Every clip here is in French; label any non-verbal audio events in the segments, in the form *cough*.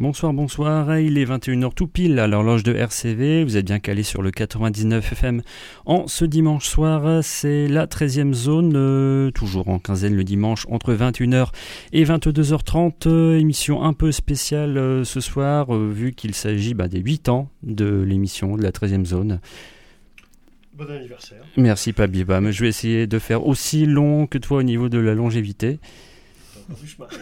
Bonsoir, bonsoir. Il est 21h tout pile à l'horloge de RCV. Vous êtes bien calé sur le 99 FM. En ce dimanche soir, c'est la 13e zone, euh, toujours en quinzaine le dimanche, entre 21h et 22h30. Euh, émission un peu spéciale euh, ce soir, vu qu'il s'agit bah, des 8 ans de l'émission de la 13e zone. Bon anniversaire. Merci Pabiba. Je vais essayer de faire aussi long que toi au niveau de la longévité.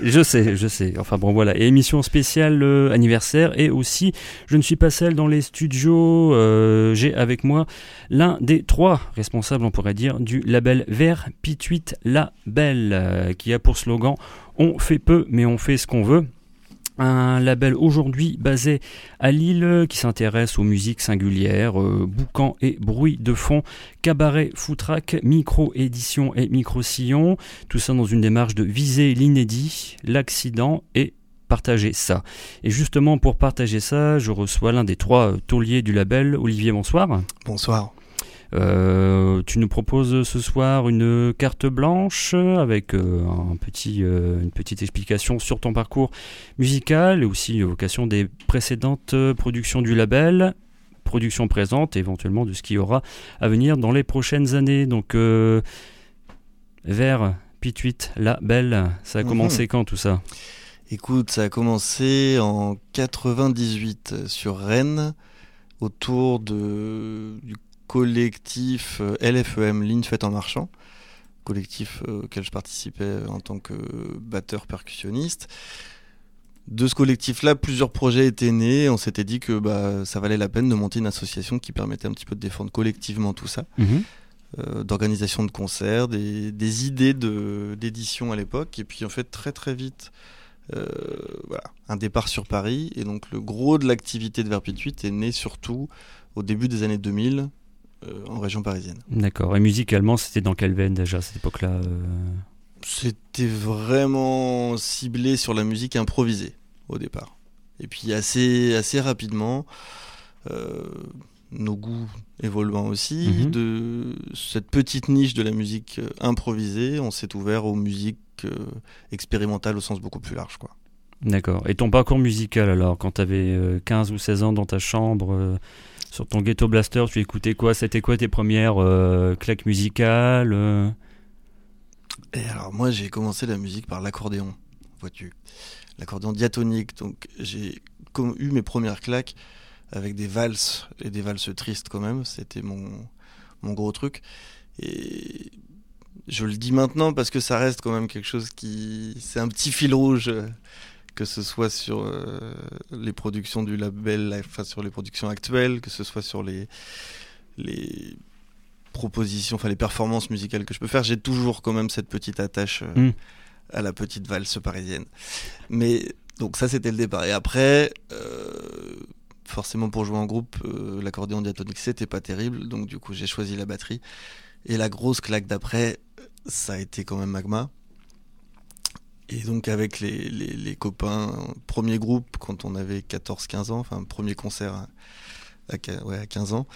Je sais, je sais. Enfin bon, voilà. émission spéciale euh, anniversaire. Et aussi, je ne suis pas seul dans les studios. Euh, j'ai avec moi l'un des trois responsables, on pourrait dire, du label Vert Pituit Label, euh, qui a pour slogan On fait peu, mais on fait ce qu'on veut un label aujourd'hui basé à Lille qui s'intéresse aux musiques singulières, euh, et bruit de fond, cabaret, foutraque, micro-édition et micro-sillon, tout ça dans une démarche de viser l'inédit, l'accident et partager ça. Et justement pour partager ça, je reçois l'un des trois tauliers du label, Olivier, bonsoir. Bonsoir. Euh, tu nous proposes ce soir une carte blanche avec euh, un petit, euh, une petite explication sur ton parcours musical et aussi l'évocation des précédentes productions du label, productions présentes et éventuellement de ce qui y aura à venir dans les prochaines années. Donc, vers Pituit, la belle, ça a mhm. commencé quand tout ça? Écoute, ça a commencé en 98 sur Rennes autour de, du collectif euh, LFEM, Ligne Faite en Marchant, collectif euh, auquel je participais en tant que batteur percussionniste. De ce collectif-là, plusieurs projets étaient nés. On s'était dit que bah, ça valait la peine de monter une association qui permettait un petit peu de défendre collectivement tout ça. Mhm. Euh, d'organisation de concerts, des, idées d'édition à l'époque. Et puis en fait, très très vite, voilà, un départ sur Paris. Et donc le gros de l'activité de Verpituit est né surtout au début des années 2000 euh, en région parisienne. D'accord. Et musicalement, c'était dans quelle veine déjà à cette époque-là euh C'était vraiment ciblé sur la musique improvisée au départ. Et puis assez, assez rapidement, euh, nos goûts évoluant aussi, mhm. de cette petite niche de la musique improvisée, on s'est ouvert aux musiques expérimentales au sens beaucoup plus large. quoi. D'accord. Et ton parcours musical alors, quand tu avais 15 ou 16 ans dans ta chambre sur ton Ghetto Blaster, tu écoutais quoi? C'était quoi tes premières euh, claques musicales euh? Et alors moi j'ai commencé la musique par l'accordéon, vois-tu. L'accordéon diatonique, donc j'ai eu mes premières claques avec des valses et des valses tristes quand même, c'était mon, mon gros truc. Et je le dis maintenant parce que ça reste quand même quelque chose qui... C'est un petit fil rouge que ce soit sur euh, les productions du label, enfin sur les productions actuelles, que ce soit sur les, les propositions, enfin les performances musicales que je peux faire, j'ai toujours quand même cette petite attache euh, mm. à la petite valse parisienne. Mais donc ça c'était le départ. Et après, euh, forcément pour jouer en groupe, l'accordéon diatonique c'était pas terrible, donc du coup j'ai choisi la batterie. Et la grosse claque d'après, ça a été quand même Magma. Et donc avec les, les, copains, premier groupe quand on avait 14-15 ans, enfin premier concert à, à 15 ans,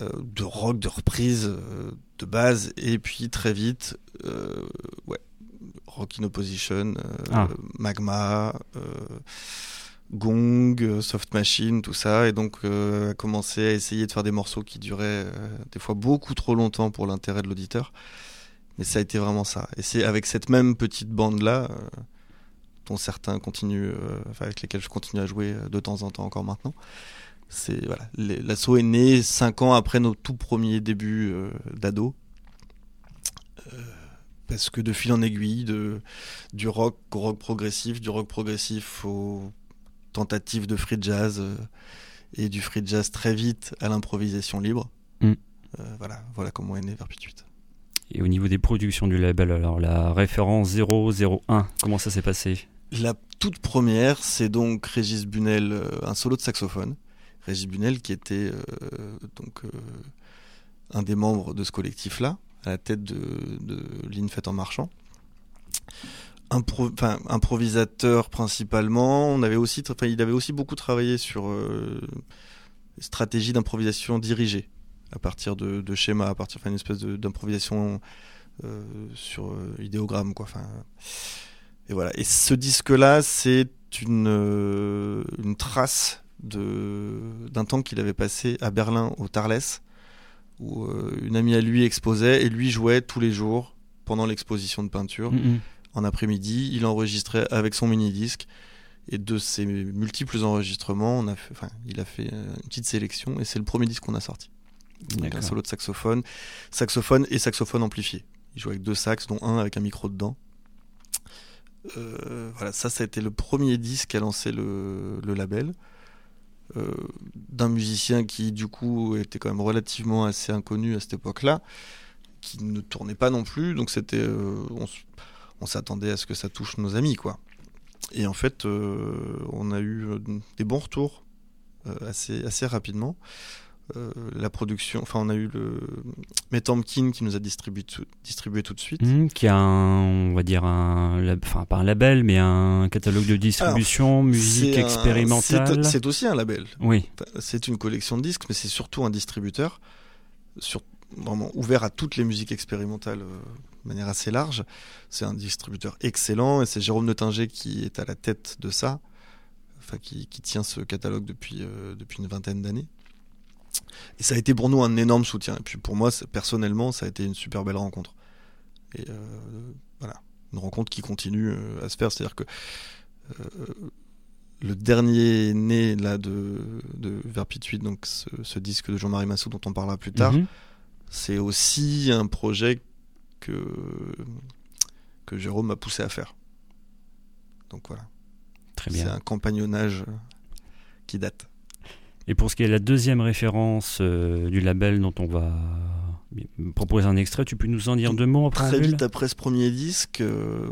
euh, de rock, de reprise, euh, de base, et puis très vite, euh, ouais, Rock in Opposition, ah. Magma, Gong, Soft Machine, tout ça, et donc a commencé à essayer de faire des morceaux qui duraient des fois beaucoup trop longtemps pour l'intérêt de l'auditeur. Mais ça a été vraiment ça. Et c'est avec cette même petite bande-là, euh, dont certains continuent, euh, avec lesquels je continue à jouer euh, de temps en temps encore maintenant. C'est voilà, l'assaut est né cinq ans après nos tout premiers débuts d'ado. parce que de fil en aiguille, de, du rock au rock progressif, du rock progressif aux tentatives de free jazz et du free jazz très vite à l'improvisation libre. Mm. voilà, voilà comment est né Verpituit. Et au niveau des productions du label, alors la référence 001, comment ça s'est passé? La toute première, c'est donc Régis Bunel, euh, un solo de saxophone. Régis Bunel qui était euh, donc euh, un des membres de ce collectif-là, à la tête de, de Faite en Marchant. Impro improvisateur principalement. On avait aussi, il avait aussi beaucoup travaillé sur stratégie d'improvisation dirigée à partir de, schémas, à partir d'une espèce d'improvisation euh, sur euh, idéogramme quoi. Enfin, et voilà. Et ce disque-là, c'est une, euh, une trace d'un temps qu'il avait passé à Berlin au Tarles, où une amie à lui exposait et lui jouait tous les jours pendant l'exposition de peinture. Mhm. En après-midi, il enregistrait avec son mini-disque. Et de ces multiples enregistrements, on a fait, enfin, il a fait une petite sélection et c'est le premier disque qu'on a sorti. Donc, un solo de saxophone, saxophone et saxophone amplifié. Il joue avec deux sax, dont un avec un micro dedans. Euh, voilà, ça, ça a été le premier disque à lancer le, le label. Euh, d'un musicien qui, du coup, était quand même relativement assez inconnu à cette époque-là, qui ne tournait pas non plus. Donc, c'était. euh, on s'attendait à ce que ça touche nos amis, quoi. Et en fait, on a eu des bons retours assez, assez rapidement. Euh, la production, enfin, on a eu le Metamkin qui nous a distribué tout, distribué tout de suite. Mhm, qui a un, on va dire un, enfin pas un label, mais un catalogue de distribution, musique expérimentale. c'est- aussi un label. Oui, C'est une collection de disques, mais c'est surtout un distributeur, sur, vraiment ouvert à toutes les musiques expérimentales euh, de manière assez large. C'est un distributeur excellent et c'est Jérôme Nottinger qui est à la tête de ça, enfin qui, qui tient ce catalogue depuis, euh, depuis une vingtaine d'années. Et ça a été pour nous un énorme soutien. Et puis pour moi, c'est- personnellement, ça a été une super belle rencontre. Et euh, voilà, une rencontre qui continue euh, à se faire. C'est-à-dire que euh, le dernier né là de, de Verpituit, donc ce, ce disque de Jean-Marie Massou dont on parlera plus tard, Mhm. c'est aussi un projet que, que Jérôme m'a poussé à faire. Donc voilà, très c'est bien. un compagnonnage qui date. Et pour ce qui est de la deuxième référence euh, du label dont on va proposer un extrait, tu peux nous en dire deux mots en Très vite après ce premier disque, euh,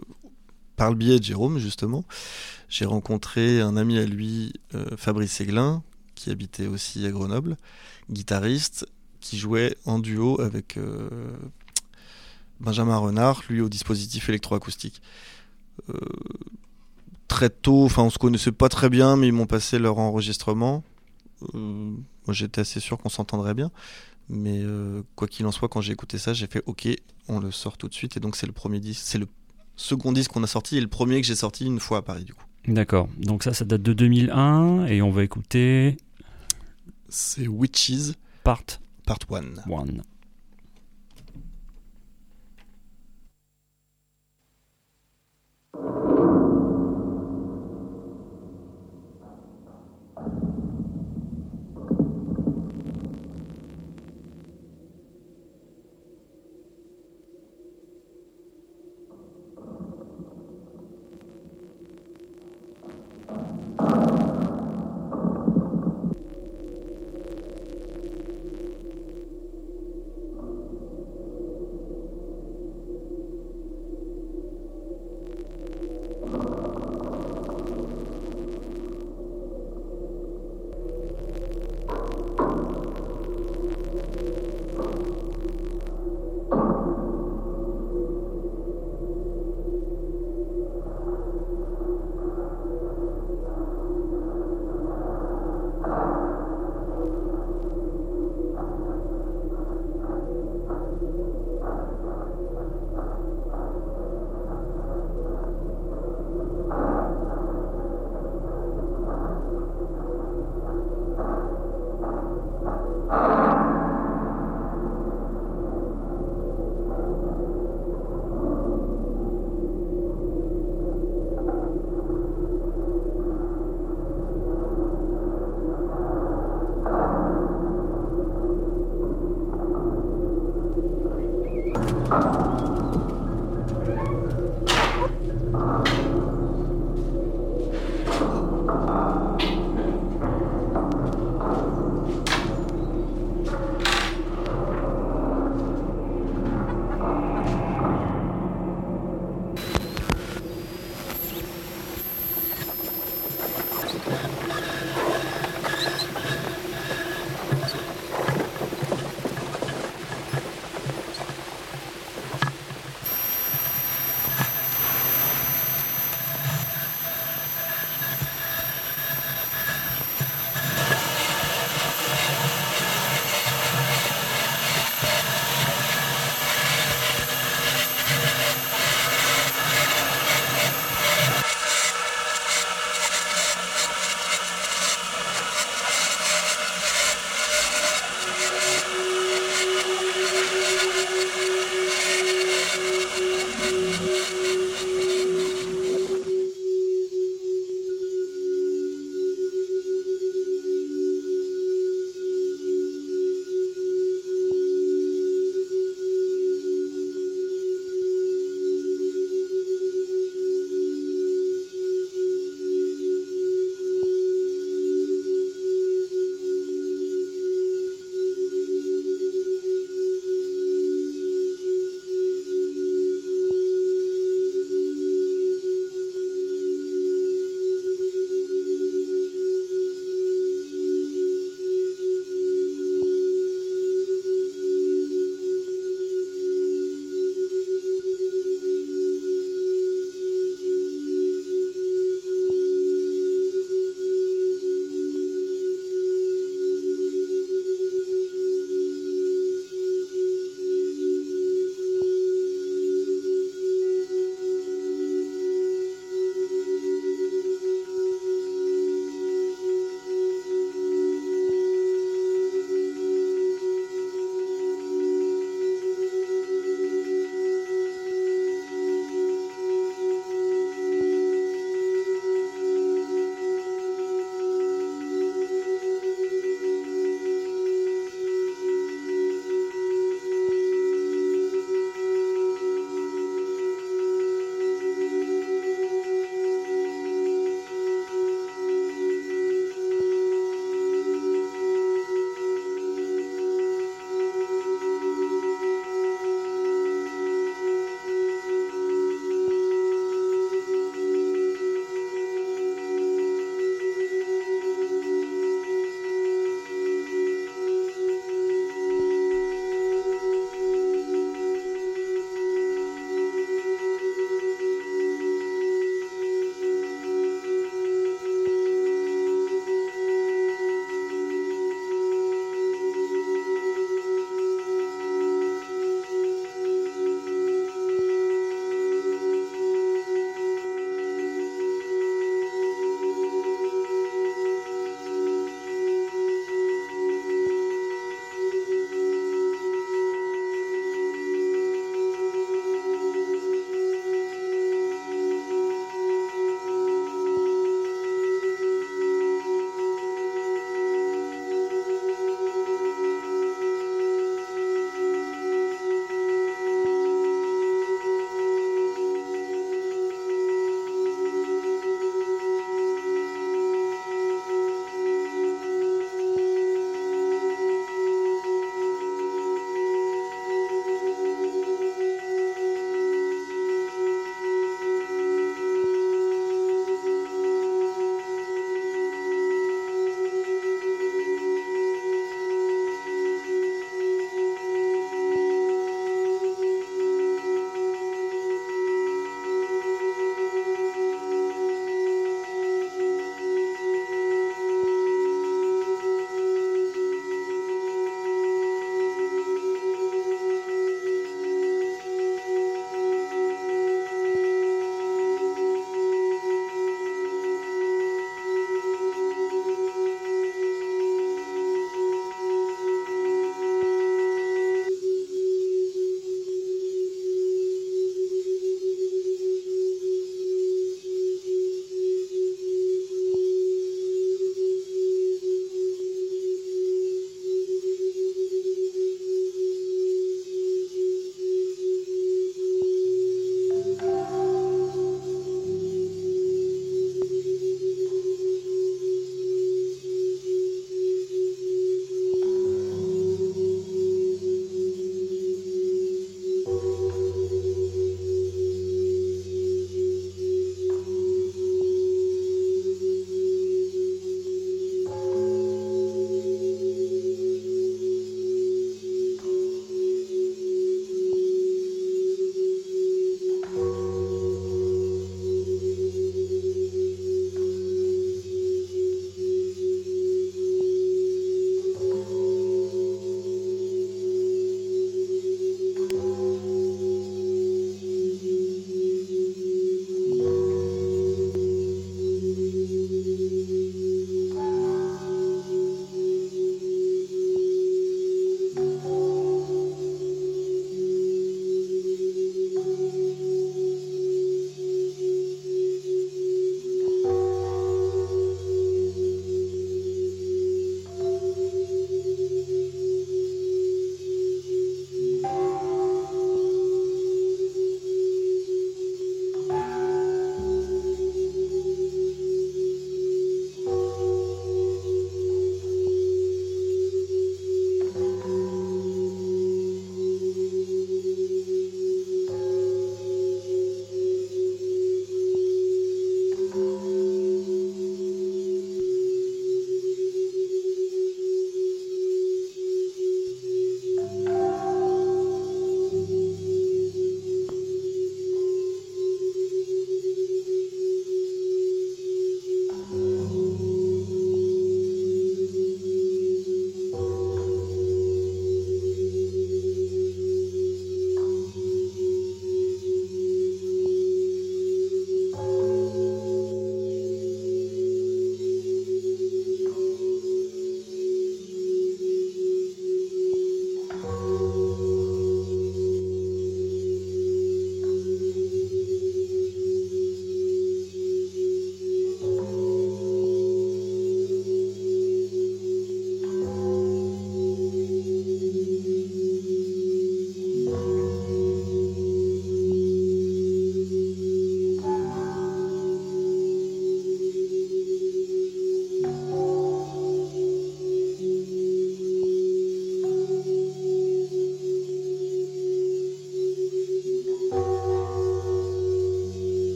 par le biais de Jérôme justement, j'ai rencontré un ami à lui, euh, Fabrice Aiglin, qui habitait aussi à Grenoble, guitariste, qui jouait en duo avec Benjamin Renard, lui au dispositif électroacoustique. Très tôt, enfin on se connaissait pas très bien, mais ils m'ont passé leur enregistrement. Euh, moi j'étais assez sûr qu'on s'entendrait bien. Mais euh, quoi qu'il en soit, quand j'ai écouté ça, j'ai fait OK, on le sort tout de suite. Et donc c'est le premier disque, c'est le second disque qu'on a sorti et le premier que j'ai sorti une fois à Paris du coup. D'accord. Donc ça, ça date de 2001 et on va écouter C'est Witches Part Part 1. 1. Thank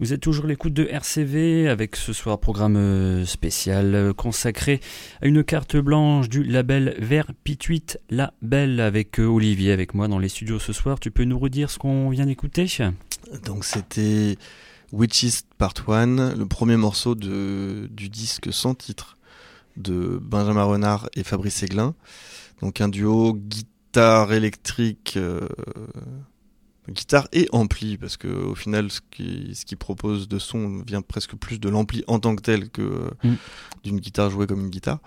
Vous êtes toujours l'écoute de RCV avec ce soir programme euh, spécial euh, consacré à une carte blanche du label Vert Pituit Label avec euh, Olivier avec moi dans les studios ce soir. Tu peux nous redire ce qu'on vient d'écouter? Donc c'était Witches Part 1, le premier morceau de, du disque sans titre de Benjamin Renard et Fabrice Aiglin. Donc un duo guitare électrique guitare et ampli parce que au final ce qui ce qui propose de son vient presque plus de l'ampli en tant que tel que mm. d'une guitare jouée comme une guitare.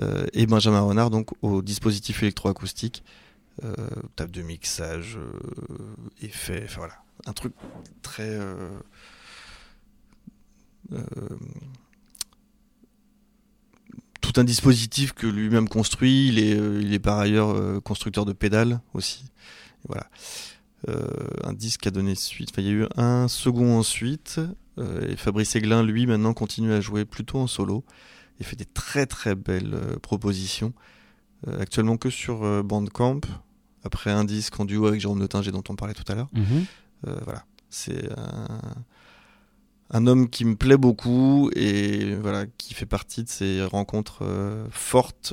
Euh, et Benjamin Renard donc au dispositif électroacoustique euh, table de mixage euh, effet enfin voilà. Un truc très euh, tout un dispositif que lui-même construit. Il est il est par ailleurs constructeur de pédales aussi. Voilà. euh, un disque a donné suite. il y a eu un second ensuite. Euh, et Fabrice Aiglin, lui, maintenant continue à jouer plutôt en solo et fait des très très belles euh, propositions. actuellement que sur Bandcamp, après un disque en duo avec Jérôme Notinger dont on parlait tout à l'heure. Mhm. voilà, c'est un, un, homme qui me plaît beaucoup et voilà qui fait partie de ces rencontres fortes.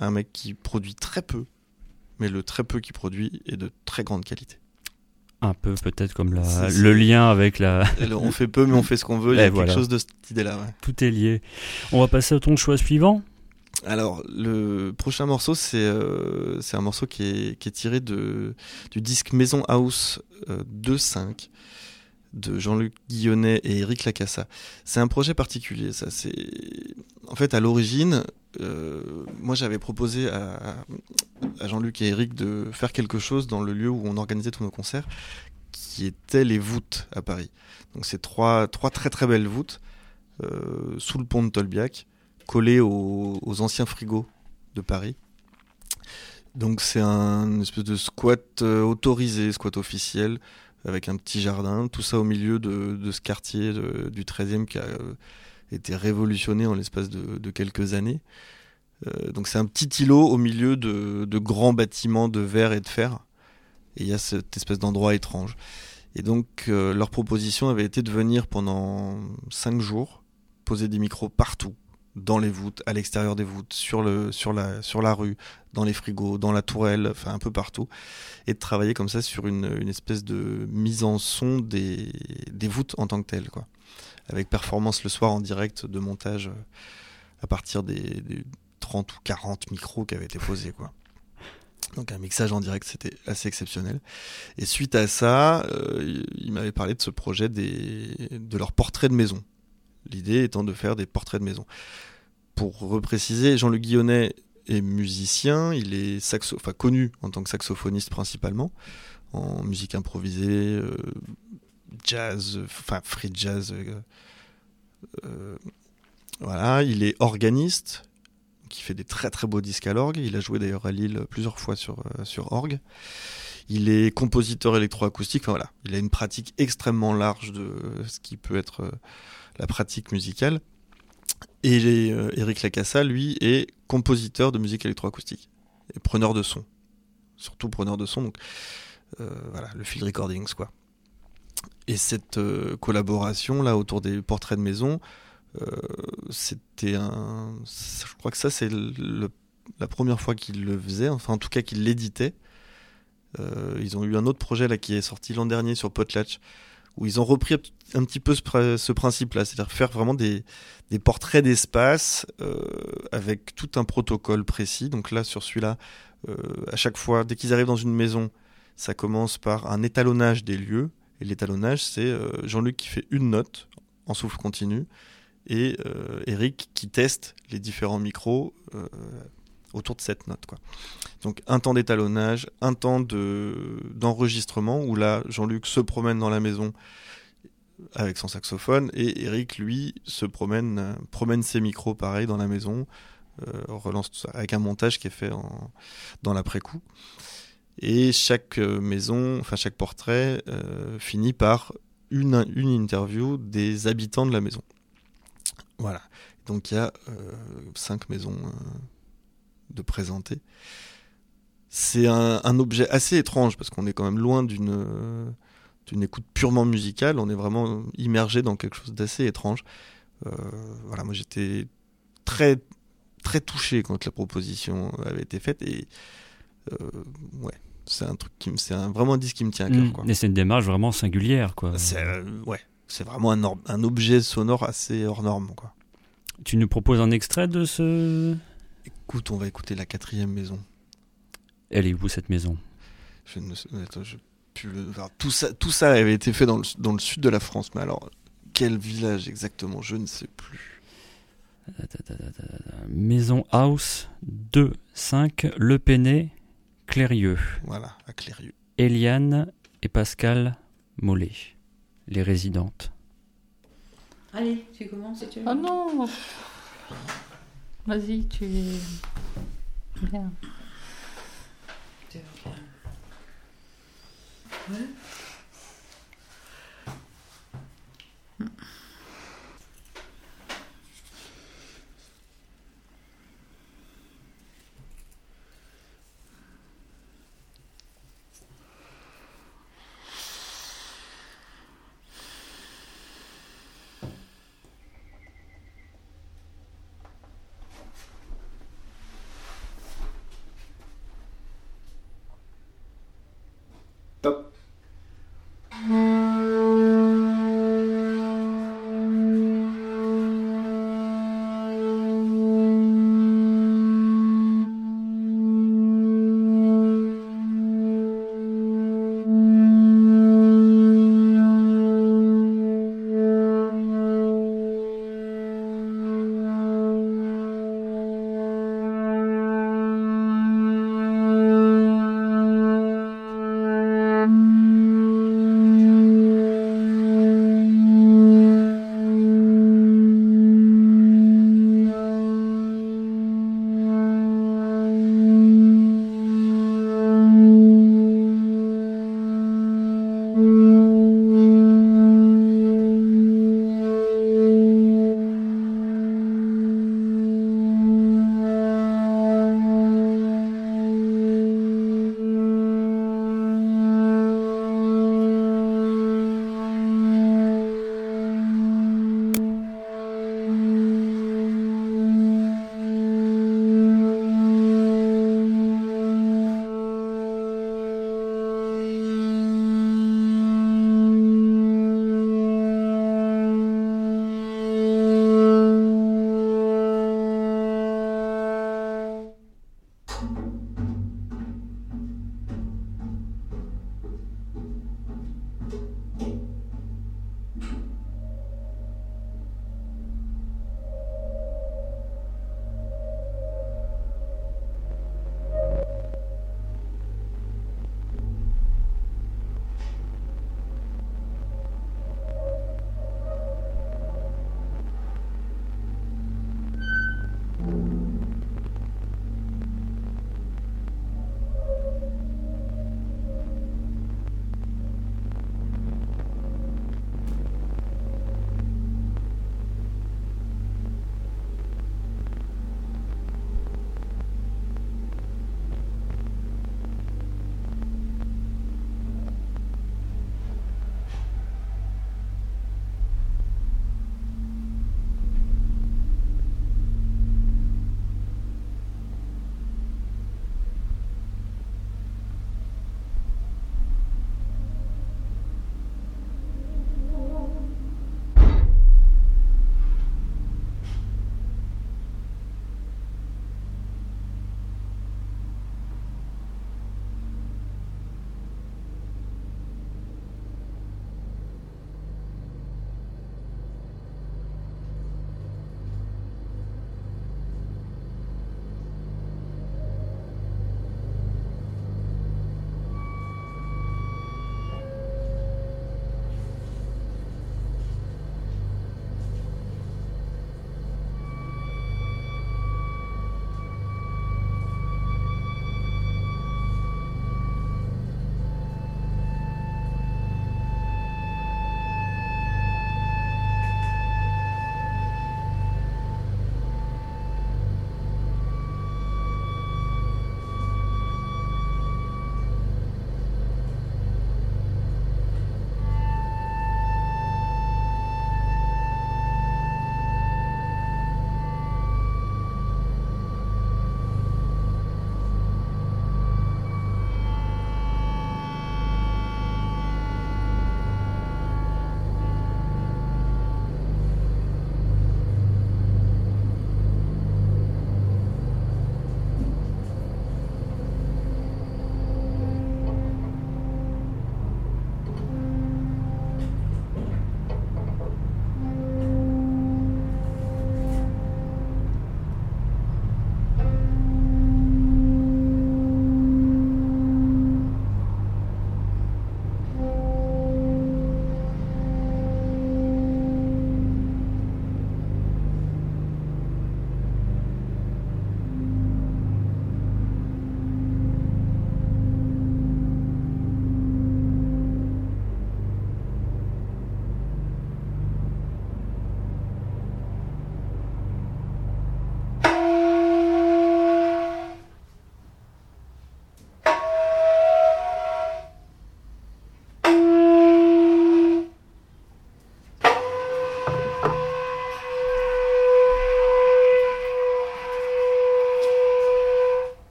un mec qui produit très peu mais le très peu qu'il produit est de très grande qualité. Un peu peut-être comme la, le lien avec la... on fait peu mais on fait ce qu'on veut, il y a quelque chose de cette idée-là. Tout est lié. On va passer à ton choix suivant alors, le prochain morceau, c'est euh, un morceau qui est, qui est tiré de, du disque Maison House 2.5 euh, de Jean-Luc Guillonnet et Eric Lacassa. C'est un projet particulier, ça. C'est en fait à l'origine, euh, moi j'avais proposé à, Jean-Luc et Eric de faire quelque chose dans le lieu où on organisait tous nos concerts, qui étaient les voûtes à Paris. Donc c'est trois, très très belles voûtes euh, sous le pont de Tolbiac, collées aux, anciens frigos de Paris. Donc c'est un espèce de squat euh, autorisé, squat officiel, avec un petit jardin, tout ça au milieu de, ce quartier du 13e qui a été révolutionné en l'espace de, quelques années. Euh, donc c'est un petit îlot au milieu de, grands bâtiments de verre et de fer. Et il y a cette espèce d'endroit étrange. Et donc euh, leur proposition avait été de venir pendant cinq jours poser des micros partout, dans les voûtes, à l'extérieur des voûtes, sur la rue, dans les frigos, dans la tourelle, enfin un peu partout, et de travailler comme ça sur une, une espèce de mise en son des, des voûtes en tant que telles. Quoi avec performance le soir en direct de montage euh, à partir des, 30 ou 40 micros qui avaient été posés. Quoi. Donc un mixage en direct, c'était assez exceptionnel. Et suite à ça, euh, il m'avait parlé de ce projet des, de leurs portraits de maison. L'idée étant de faire des portraits de maison. Pour repréciser, Jean-Luc Guillonnet est musicien, il est saxo connu en tant que saxophoniste principalement, en musique improvisée, euh, jazz, enfin free jazz. Euh, euh, voilà, il est organiste, qui fait des très très beaux disques à l'orgue. Il a joué d'ailleurs à Lille plusieurs fois sur, euh, sur orgue. Il est compositeur électroacoustique. Enfin voilà, il a une pratique extrêmement large de ce qui peut être la pratique musicale. Et Eric Lacassa, lui, est compositeur de musique électroacoustique et preneur de son, surtout preneur de son. Donc voilà, le field recordings quoi. Et cette euh, collaboration là autour des portraits de maison, euh, c'était un. Je crois que ça c'est la première fois qu'ils le faisaient, enfin en tout cas qu'ils l'éditaient. Euh, ils ont eu un autre projet là qui est sorti l'an dernier sur Potlatch où ils ont repris un petit peu ce, principe-là, c'est-à-dire faire vraiment des, des portraits d'espace avec tout un protocole précis. Donc là, sur celui-là, à chaque fois, dès qu'ils arrivent dans une maison, ça commence par un étalonnage des lieux, et l'étalonnage, c'est euh, Jean-Luc qui fait une note en souffle continu et euh, Eric qui teste les différents micros euh, autour de cette note. Donc un temps d'étalonnage, un temps de, d'enregistrement où là Jean-Luc se promène dans la maison avec son saxophone et Eric lui se promène, promène ses micros pareil dans la maison, relance tout ça avec un montage qui est fait dans l'après-coup. Et chaque euh, maison, enfin chaque portrait euh, finit par une, une interview des habitants de la maison. Voilà. Donc il y a euh, cinq maisons de présenter. C'est un, objet assez étrange parce qu'on est quand même loin d'une une écoute purement musicale, on est vraiment immergé dans quelque chose d'assez étrange. Voilà, moi j'étais très très touché quand la proposition avait été faite et ouais, c'est un truc qui me, c'est vraiment un disque qui me tient à cœur. Mm. Quoi. Et c'est une démarche vraiment singulière, quoi. C'est euh, ouais, c'est vraiment un, or- un objet sonore assez hors norme quoi. Tu nous proposes un extrait de ce? Écoute, on va écouter la quatrième maison. Elle est où cette maison? Je ne sais- attends, je plus le- enfin, tout ça, tout ça avait été fait dans le, dans le sud de la France, mais alors quel village exactement, je ne sais plus. Maison House 2, 5, Le Péné, Clérieux, Voilà, à Clérieux. Eliane et Pascal Mollet, les résidentes. Allez, tu commences si tu veux. Oh non Vas-y, tu es. Bien. Thank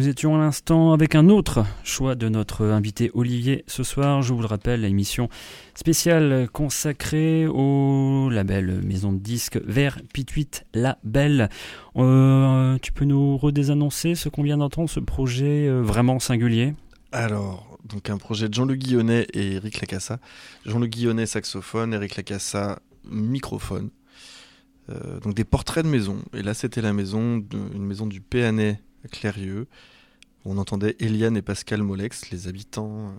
Nous étions à l'instant avec un autre choix de notre invité Olivier ce soir. Je vous le rappelle, l'émission spéciale consacrée au label maison de disques vers Pituit Label. Euh, tu peux nous redésannoncer ce qu'on vient d'entendre, ce projet euh, vraiment singulier? Alors, donc un projet de Jean-Luc Guillonnet et Eric Lacassa. Jean-Luc Guillonnet saxophone, Eric Lacassa microphone. Euh, donc des portraits de maison. Et là, c'était la maison, une maison du Péanet à Clérieux. On entendait Eliane et Pascal Molex, les habitants euh,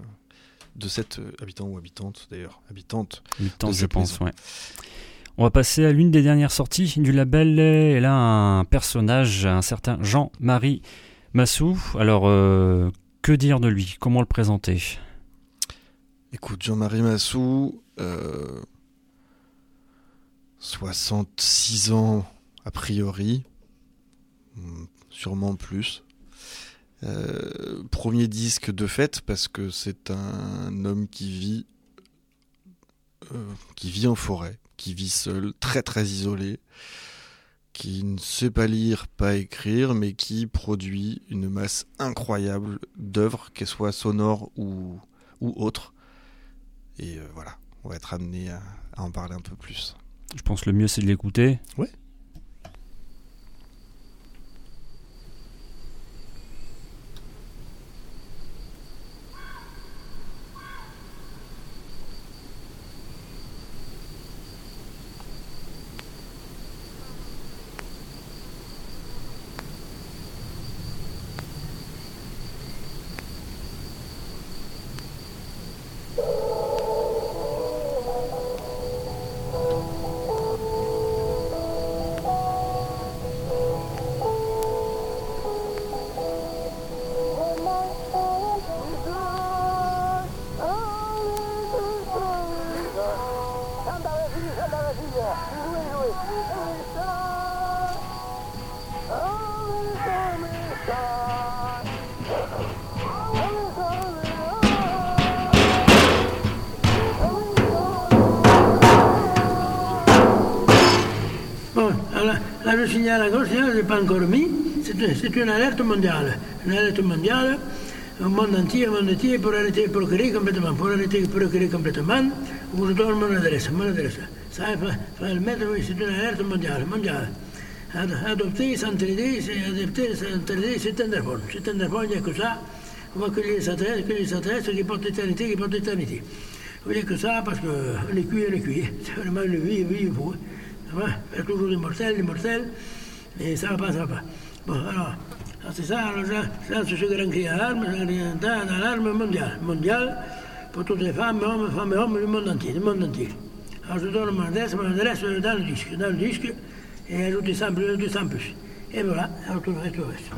de cette euh, habitants ou habitantes d'ailleurs, habitantes. Habitantes, de je pense, ouais. On va passer à l'une des dernières sorties du label. Et là, un personnage, un certain Jean-Marie Massou. Alors, euh, que dire de lui? Comment le présenter? Écoute, Jean-Marie Massou, euh, 66 ans a priori, Hmm, sûrement plus. Euh, premier disque de fête parce que c'est un homme qui vit, euh, qui vit en forêt, qui vit seul, très très isolé, qui ne sait pas lire, pas écrire, mais qui produit une masse incroyable d'œuvres, qu'elles soient sonores ou, ou autres. Et euh, voilà, on va être amené à, à en parler un peu plus. Je pense que le mieux, c'est de l'écouter. Ouais. Je n'ai pas encore mis, c'est une, c'est une alerte mondiale. Une alerte mondiale, au monde entier, au monde entier, pour arrêter de procréer complètement. Pour arrêter de procréer complètement, vous je donne mon adresse, mon adresse. Ça, il faut, faut le mettre, oui, c'est une alerte mondiale, mondiale. Ad- Adopter, s'entraider, c'est adopter, s'entraider, c'est un bon. C'est un bon, il n'y a que ça. On va que les adresses, que les adresses qui portent éternité, qui portent éternité. Il n'y a que ça parce que les cuits, les cuits. C'est vraiment le vie, vie, il faut. Ça va faire toujours l'immortel, l'immortel. Et ça va pas, ça va pas. Bon, alors, c'est ça. Alors, ça, ça, c'est ce grand cri d'alarme, c'est un cri d'alarme mondial. Mondial pour toutes les femmes, hommes, femmes et hommes du monde entier, du monde entier. Alors, je donne mon adresse, mon adresse dans le disque, dans le disque, et ajoutez ça en plus, ajoutez ça. Et voilà, alors tout le reste, tout le reste.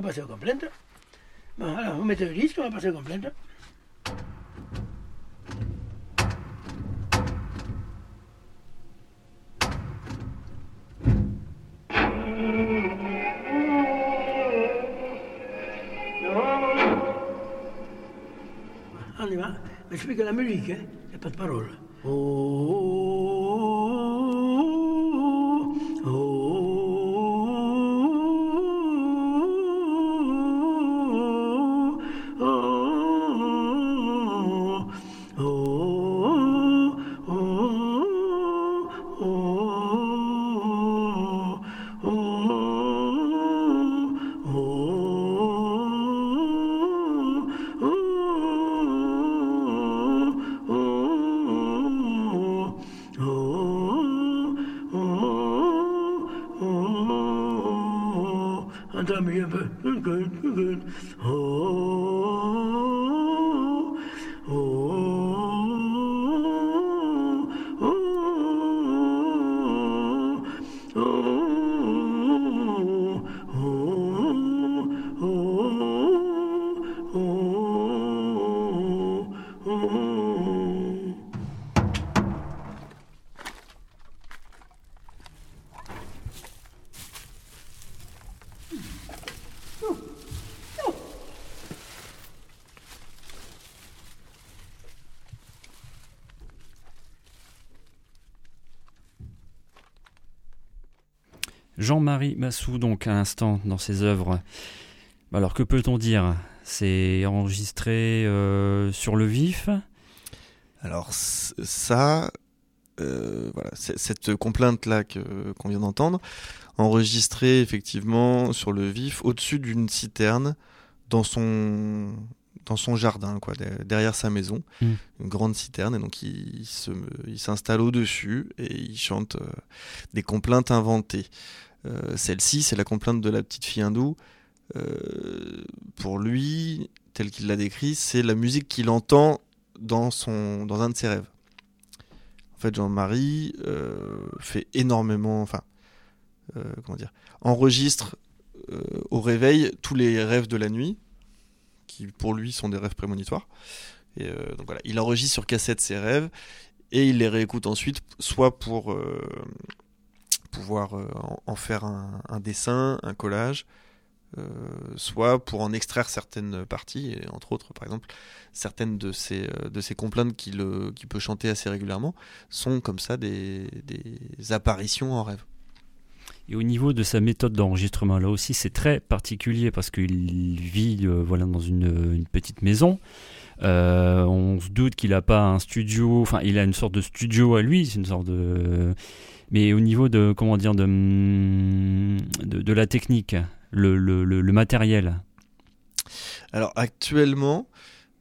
Passer aux complaintes. Bon, alors, vous mettez le disque, on va passer aux complaintes. On y va? Mais je fais que la musique, hein. Il n'y Jean-Marie Massou, donc, à l'instant, dans ses œuvres. Alors, que peut-on dire? C'est enregistré euh, sur le vif? Alors ça, euh, voilà, cette complainte là que qu'on vient d'entendre, enregistrée effectivement sur le vif au-dessus d'une citerne dans son dans son jardin quoi, de- derrière sa maison, Mm. une grande citerne et donc il, il se il s'installe au-dessus et il chante euh, des complaintes inventées. Euh, Celle-ci, c'est la complainte de la petite fille hindoue. Euh, pour lui, tel qu'il l'a décrit, c'est la musique qu'il entend dans, son, dans un de ses rêves. En fait, Jean-Marie euh, fait énormément, enfin, comment dire, enregistre au réveil tous les rêves de la nuit, qui pour lui sont des rêves prémonitoires. Et donc voilà, il enregistre sur cassette ses rêves et il les réécoute ensuite, soit pour pouvoir euh, en, faire un, dessin, un collage, euh, soit pour en extraire certaines parties, et entre autres, par exemple, certaines de ces, euh, de ces complaintes qu'il qu'il peut chanter assez régulièrement sont comme ça des, des apparitions en rêve. Et au niveau de sa méthode d'enregistrement, là aussi, c'est très particulier parce qu'il vit voilà, dans une, petite maison. On se doute qu'il n'a pas un studio, enfin, il a une sorte de studio à lui, c'est une sorte de. Mais au niveau de, comment dire, de, hum, de, de la technique, le, le, le, le matériel, Alors actuellement,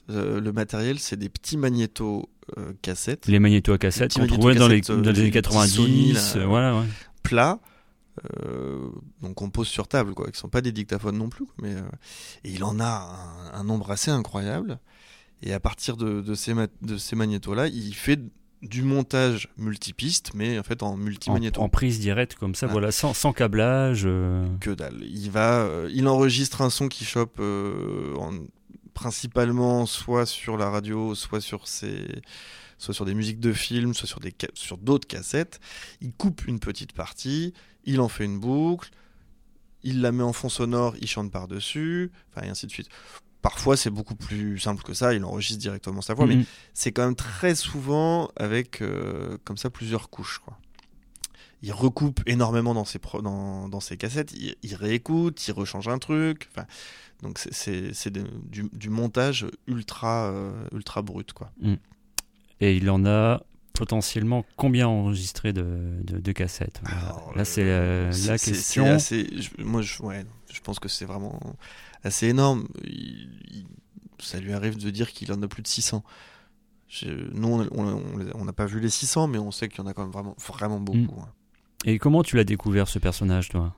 euh, le matériel, c'est des petits magnétos euh, cassettes les magnétos à cassette petits qu'on trouvait dans les, magnétos-cassettes, dans les années euh, des petits Sony, 90, là. euh, voilà, ouais. plats. euh, donc on pose sur table quoi, qui sont pas des dictaphones non plus, mais euh, et il en a un, un nombre assez incroyable. Et à partir de, de ces, de ces magnétos là, il fait du montage multipiste, mais en fait en multi-magnéto. en prise directe comme ça, Ah. voilà, sans, sans câblage. euh, que dalle. Il va, euh, il enregistre un son qui chope euh, en- principalement soit sur la radio, soit sur ses, soit sur des musiques de films, soit sur des, sur d'autres cassettes. Il coupe une petite partie, il en fait une boucle, il la met en fond sonore, il chante par dessus, enfin et ainsi de suite. Parfois, c'est beaucoup plus simple que ça. Il enregistre directement sa voix, mais mhm. c'est quand même très souvent avec euh, comme ça plusieurs couches quoi. Il recoupe énormément dans ses pro- dans, dans ses cassettes, il, il réécoute, il rechange un truc. Donc c'est- du, du montage ultra euh, ultra brut quoi. Et il en a potentiellement combien enregistré de, de, de cassettes? Alors, Là, c'est euh, la question. c'est assez- je- moi, je, ouais, je pense que c'est vraiment assez énorme. Il- il- ça lui arrive de dire qu'il en a plus de 600. Je- nous, on n'a pas vu les 600, mais on sait qu'il y en a quand même vraiment, vraiment beaucoup. Mm. hein. Et comment tu l'as découvert, ce personnage, toi?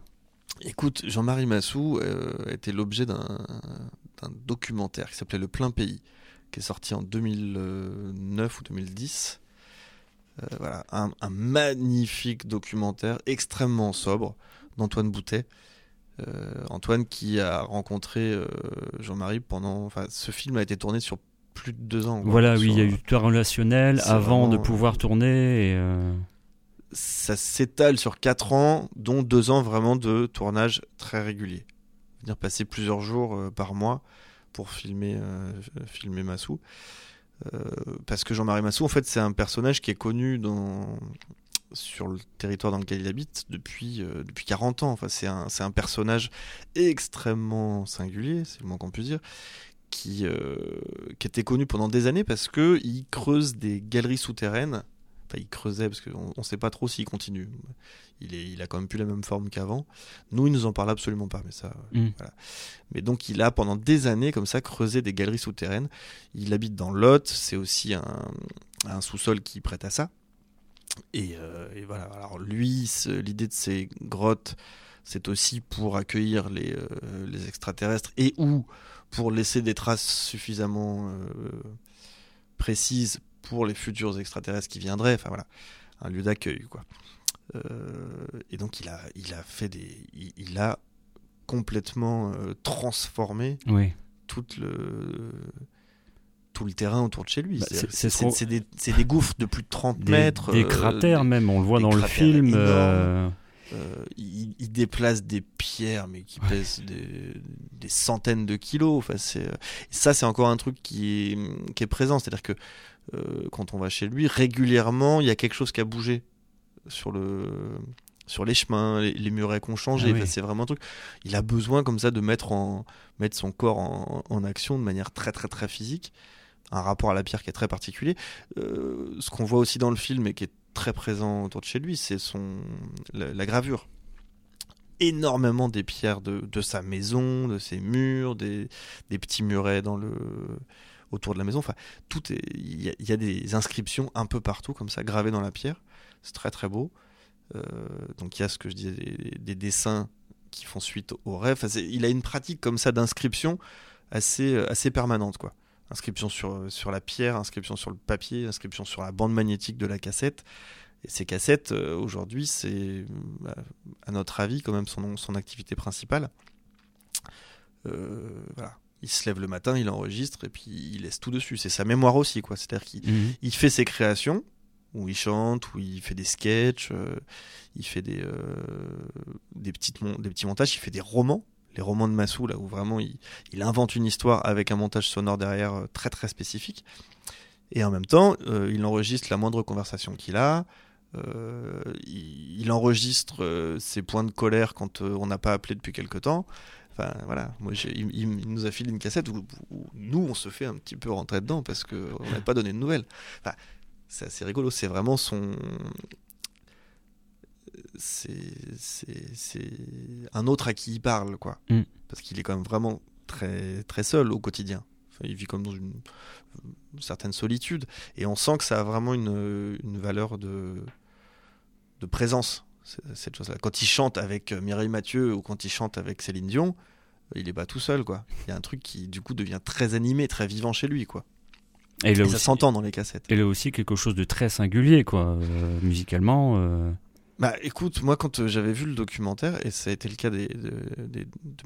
Écoute, Jean-Marie Massou euh, était l'objet d'un d'un documentaire qui s'appelait Le Plein Pays, qui est sorti en 2009 ou 2010, Euh, voilà, un, un magnifique documentaire extrêmement sobre d'Antoine Boutet. Euh, Antoine qui a rencontré euh, Jean-Marie pendant. Enfin, ce film a été tourné sur plus de deux ans. quoi. Voilà, oui, il y a eu tout un relationnel avant de pouvoir tourner. Et, euh, Ça s'étale sur quatre ans, dont deux ans vraiment de tournage très régulier. Venir passer plusieurs jours euh, par mois pour filmer, euh, filmer Massou. Euh, parce que Jean-Marie Massou, en fait, c'est un personnage qui est connu dans, sur le territoire dans lequel il habite depuis, euh, depuis 40 ans. Enfin, c'est un, c'est un personnage extrêmement singulier, c'est le moins qu'on puisse dire, qui, euh, qui était connu pendant des années parce que il creuse des galeries souterraines. Enfin, il creusait parce qu'on ne sait pas trop s'il continue. Il, est, il a quand même plus la même forme qu'avant. Nous, il nous en parle absolument pas, mais ça. Mm. Voilà. Mais donc, il a pendant des années comme ça creusé des galeries souterraines. Il habite dans Lot. C'est aussi un, un sous-sol qui prête à ça. Et, euh, et voilà. Alors lui, l'idée de ces grottes, c'est aussi pour accueillir les, euh, les extraterrestres et ou pour laisser des traces suffisamment euh, précises pour les futurs extraterrestres qui viendraient. Enfin voilà, un lieu d'accueil quoi. Et donc il a, il a fait des, il, il a complètement transformé oui. tout le tout le terrain autour de chez lui. Bah, C'est- trop- des, gouffres de plus de 30 Des, mètres. des euh, cratères même, on le voit dans le film. euh, euh, il, il déplace des pierres, mais qui pèsent des, des centaines de kilos. Enfin, ça, c'est encore un truc qui est, qui est présent. C'est-à-dire que euh, quand on va chez lui, régulièrement, il y a quelque chose qui a bougé sur le sur les chemins, les, les murets qui ont changé. Ah oui. Enfin, c'est vraiment un truc. Il a besoin comme ça de mettre en mettre son corps en, en action de manière très très très physique. Un rapport à la pierre qui est très particulier. Euh, ce qu'on voit aussi dans le film et qui est très présent autour de chez lui, c'est son la, gravure. Énormément des pierres de, de sa maison, de ses murs, des, des petits murets dans le autour de la maison. Enfin, tout est. Il y, a- des inscriptions un peu partout comme ça, gravées dans la pierre. C'est très très beau. Euh, donc il y a ce que je disais, des, des dessins qui font suite au rêve. Enfin, il a une pratique comme ça d'inscription assez assez permanente quoi. Inscription sur, sur la pierre, inscription sur le papier, inscription sur la bande magnétique de la cassette. Et ces cassettes, euh, aujourd'hui, c'est, euh, à notre avis, quand même son, son activité principale. Euh, voilà. Il se lève le matin, il enregistre et puis il laisse tout dessus. C'est sa mémoire aussi, quoi. C'est-à-dire qu'il mhm. il fait ses créations, où il chante, où il fait des sketchs, euh, il fait des, euh, des, petites mon- des petits montages, il fait des romans, les romans de Massou, là où vraiment il, il invente une histoire avec un montage sonore derrière euh, très très spécifique. Et en même temps, euh, il enregistre la moindre conversation qu'il a. euh, il, il enregistre euh, ses points de colère quand on n'a pas appelé depuis quelque temps. Enfin voilà, moi il nous a filé une cassette où, où nous on se fait un petit peu rentrer dedans parce qu'on n'a *laughs* pas donné de nouvelles. Enfin, c'est assez rigolo, c'est vraiment son. C'est un autre à qui il parle, quoi. Mm. Parce qu'il est quand même vraiment très, très seul au quotidien. Enfin, il vit comme dans une, une certaine solitude. Et on sent que ça a vraiment une, une valeur de, de présence, cette chose-là. Quand il chante avec euh, Mireille Mathieu ou quand il chante avec Céline Dion, il est pas tout seul, quoi. Il y a un truc qui, du coup, devient très animé, très vivant chez lui, quoi. Et il a Et ça s'entend dans les cassettes. Et là aussi quelque chose de très singulier, quoi, euh, musicalement. euh. Bah écoute, moi quand euh, j'avais vu le documentaire, et ça a été le cas des, de,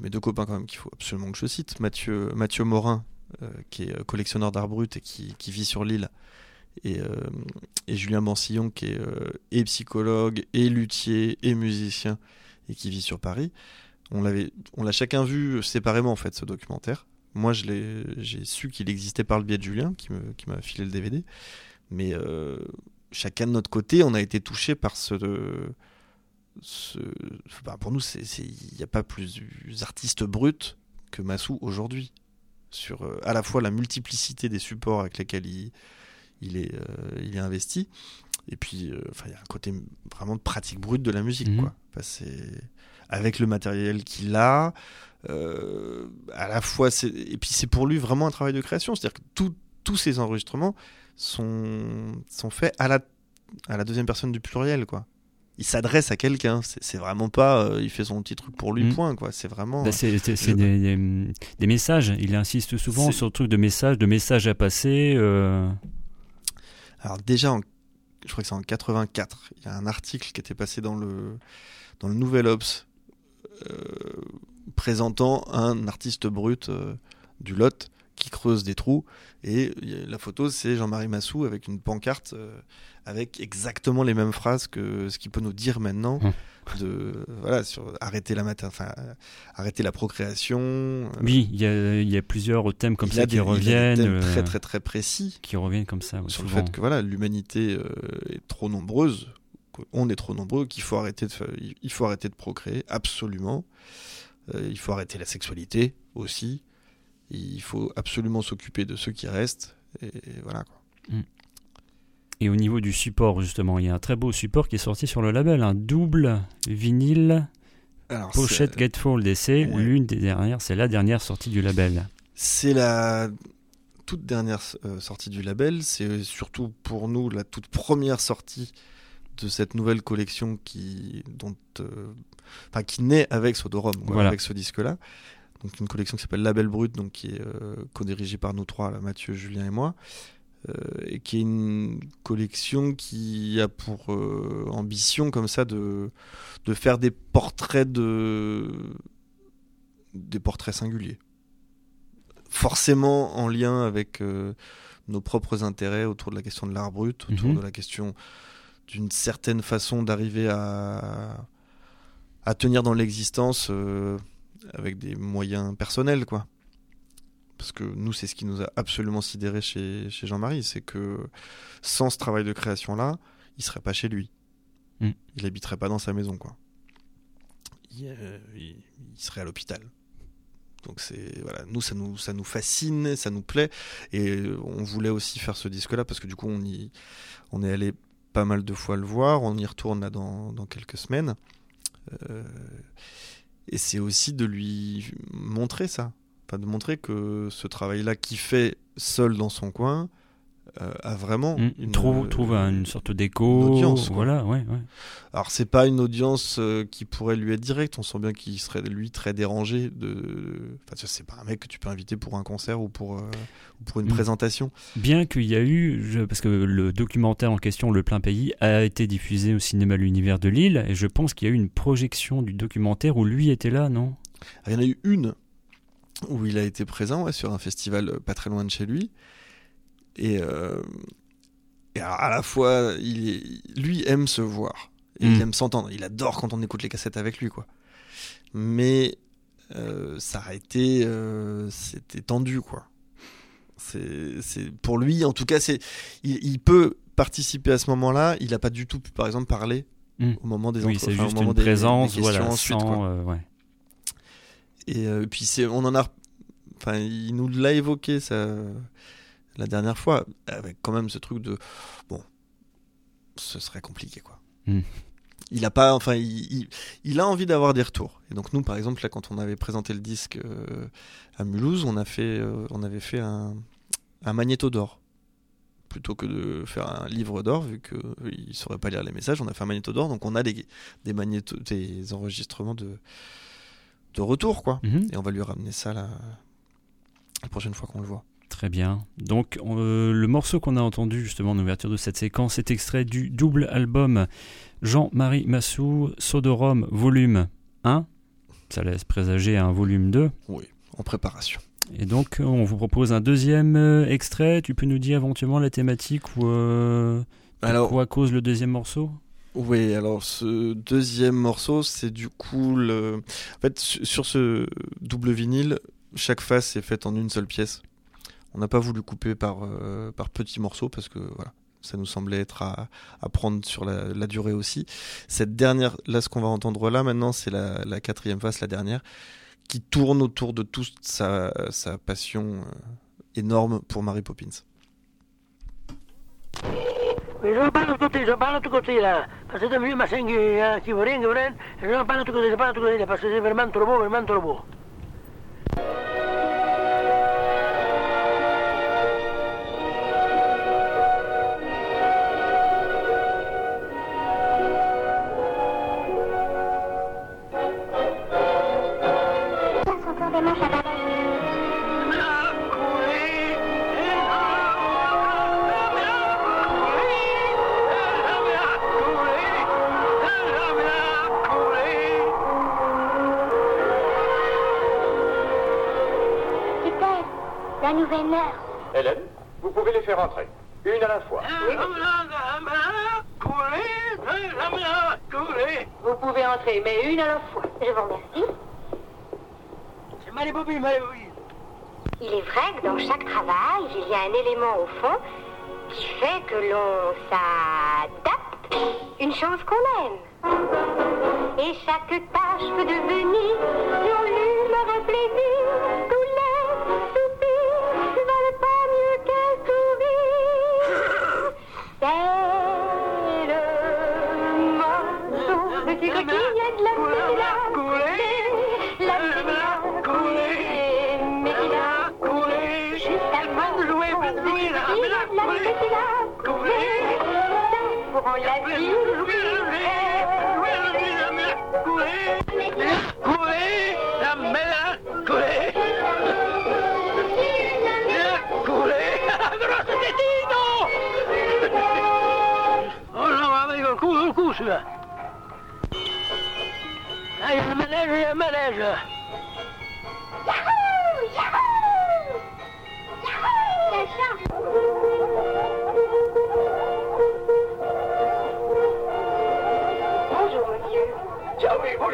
mes deux copains quand même qu'il faut absolument que je cite, Mathieu, Mathieu Morin, euh, qui est euh, collectionneur d'art brut et qui, qui vit sur l'île, et, et Julien Bansillon qui est et psychologue, et luthier, et musicien, et qui vit sur Paris. On l'a chacun vu séparément en fait ce documentaire. Moi j'ai su qu'il existait par le biais de Julien qui, me, qui m'a filé le DVD, mais chacun de notre côté, on a été touché par ce. ce bah, pour nous, il n'y a pas plus artiste brut que Massou aujourd'hui. Sur euh, à la fois la multiplicité des supports avec lesquels il, il, est, euh, il est investi, et puis euh, enfin, il y a un côté vraiment de pratique brute de la musique. Quoi. Enfin, c'est- avec le matériel qu'il a, à la fois, et puis c'est pour lui vraiment un travail de création. C'est-à-dire que tout- tous ces enregistrements sont, sont faits à la, à la deuxième personne du pluriel, quoi. Il s'adresse à quelqu'un. C'est vraiment pas, euh, il fait son petit truc pour lui, Mhm. point, quoi. C'est vraiment. Bah, c'est je- des, des- des messages. Il insiste souvent sur le truc de messages, de messages à passer. euh. Alors déjà en je crois que c'est en 84. Il y a un article qui était passé dans le, dans le Nouvel Obs euh, présentant un artiste brut euh, du Lot qui creuse des trous. Et la photo, c'est Jean-Marie Massou avec une pancarte euh, avec exactement les mêmes phrases que ce qu'il peut nous dire maintenant. Hum. De, voilà, sur arrêter la, mater- enfin, euh, arrêter la procréation. euh, Oui, il y a, il y a plusieurs thèmes comme ça qui des reviennent. thèmes très très très précis Qui reviennent comme ça. sur le fait que voilà l'humanité est trop nombreuse on est trop nombreux qu'il faut arrêter de il faut arrêter de procréer absolument il faut arrêter la sexualité aussi il faut absolument s'occuper de ceux qui restent et, et voilà quoi. Et au niveau du support, justement, il y a un très beau support qui est sorti sur le label, un double vinyle Alors, pochette Gatefold, et c'est Ouais. l'une des dernières, c'est la dernière sortie du label. c'est la toute dernière euh, sortie du label c'est surtout pour nous la toute première sortie de cette nouvelle collection qui dont euh, enfin, qui naît avec Sodorum Voilà. avec ce disque là donc une collection qui s'appelle Label Brut donc qui est euh, co-dirigée par nous trois là, Mathieu Julien et moi euh, et qui est une collection qui a pour euh, ambition comme ça de de faire des portraits de des portraits singuliers forcément en lien avec euh, nos propres intérêts autour de la question de l'art brut, autour Mhm. de la question d'une certaine façon d'arriver à, à tenir dans l'existence euh, avec des moyens personnels, quoi. Parce que nous, c'est ce qui nous a absolument sidéré chez, chez Jean-Marie, c'est que sans ce travail de création-là, il serait pas chez lui. Mm. Il habiterait pas dans sa maison, quoi. Il, euh, il- il serait à l'hôpital. Donc c'est voilà, nous ça nous ça nous fascine, ça nous plaît et on voulait aussi faire ce disque là parce que du coup on y on est allé pas mal de fois le voir, on y retourne là dans, dans quelques semaines. Euh, et c'est aussi de lui montrer ça, enfin de montrer que ce travail là qu'il fait seul dans son coin euh, a vraiment Mm. une, trouve trouve un- une sorte d'écho. audience. Voilà, ouais, ouais. alors c'est pas une audience euh, qui pourrait lui être directe, on sent bien qu'il serait lui très dérangé de enfin c'est pas un mec que tu peux inviter pour un concert ou pour euh, ou pour une Mm. présentation. Bien qu'il y a eu, je- parce que le documentaire en question, Le Plein Pays, a été diffusé au cinéma L'Univers de Lille, et je pense qu'il y a eu une projection du documentaire où lui était là, non? Il y en a eu une où il a été présent ouais, sur un festival euh, pas très loin de chez lui. Et, euh, et alors, à la fois, il est- lui aime se voir. Et Mm. il aime s'entendre. Il adore quand on écoute les cassettes avec lui. quoi. Mais euh, ça a été. euh, C'était tendu. quoi. C'est Pour lui, en tout cas, c'est il, il peut participer à ce moment-là. Il n'a pas du tout pu, par exemple, parler Mm. au moment des Oui, c'est juste une des- présence, voilà, ensuite, sans, quoi. ouais. Et euh, puis c'est, on en a, enfin, il nous l'a évoqué ça la dernière fois, avec quand même ce truc de, bon, ce serait compliqué quoi. Mm. Il a pas, enfin, il, il, il a envie d'avoir des retours. Et donc nous, par exemple, là, quand on avait présenté le disque euh, à Mulhouse, on a fait, euh, on avait fait un, un magnéto d'or. Plutôt que de faire un livre d'or, vu qu'il ne saurait pas lire les messages, on a fait un magnéto d'or, donc on a des, des, magnéto, des enregistrements de, de retour, quoi. Mhm. Et on va lui ramener ça la, la prochaine fois qu'on le voit. Très bien. Donc euh, le morceau qu'on a entendu justement en ouverture de cette séquence est extrait du double album Jean-Marie Massou, Sodorum, volume 1. Ça laisse présager un volume 2. Oui, en préparation. Et donc on vous propose un deuxième euh, extrait. Tu peux nous dire éventuellement la thématique ou euh, Alors, quoi cause le deuxième morceau? Oui, alors ce deuxième morceau, c'est du coup le. En fait, su- sur ce double vinyle, chaque face est faite en une seule pièce. On n'a pas voulu couper par, euh, par petits morceaux parce que voilà, ça nous semblait être à, à prendre sur la, la durée aussi. Cette dernière, là, ce qu'on va entendre là maintenant, c'est la, la quatrième face, la dernière, qui tourne autour de toute sa, sa passion euh, énorme pour Mary Poppins. Mais je parle de côté, je parle de côté là. Parce que c'est mieux machin qui, qui rien, qui veut rien. Je parle de côté, je parle de côté là, parce que c'est vraiment trop beau, vraiment trop beau.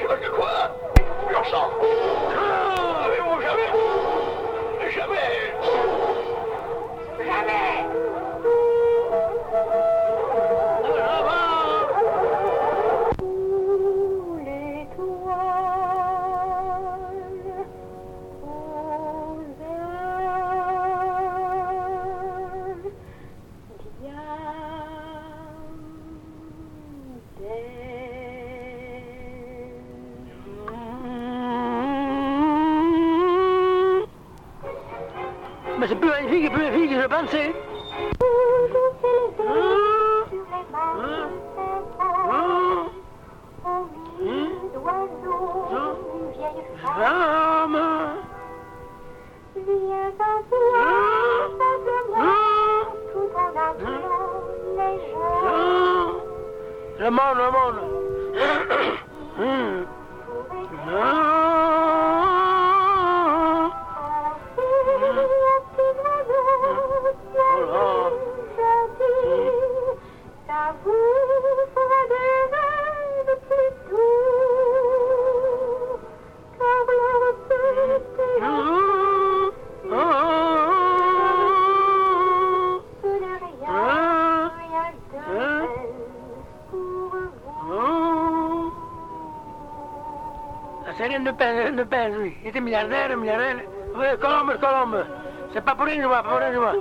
look at what? ben, lui. Il était milliardaire, milliardaire. Colombe, Colombe. C'est pas pour rien que je vois, pas.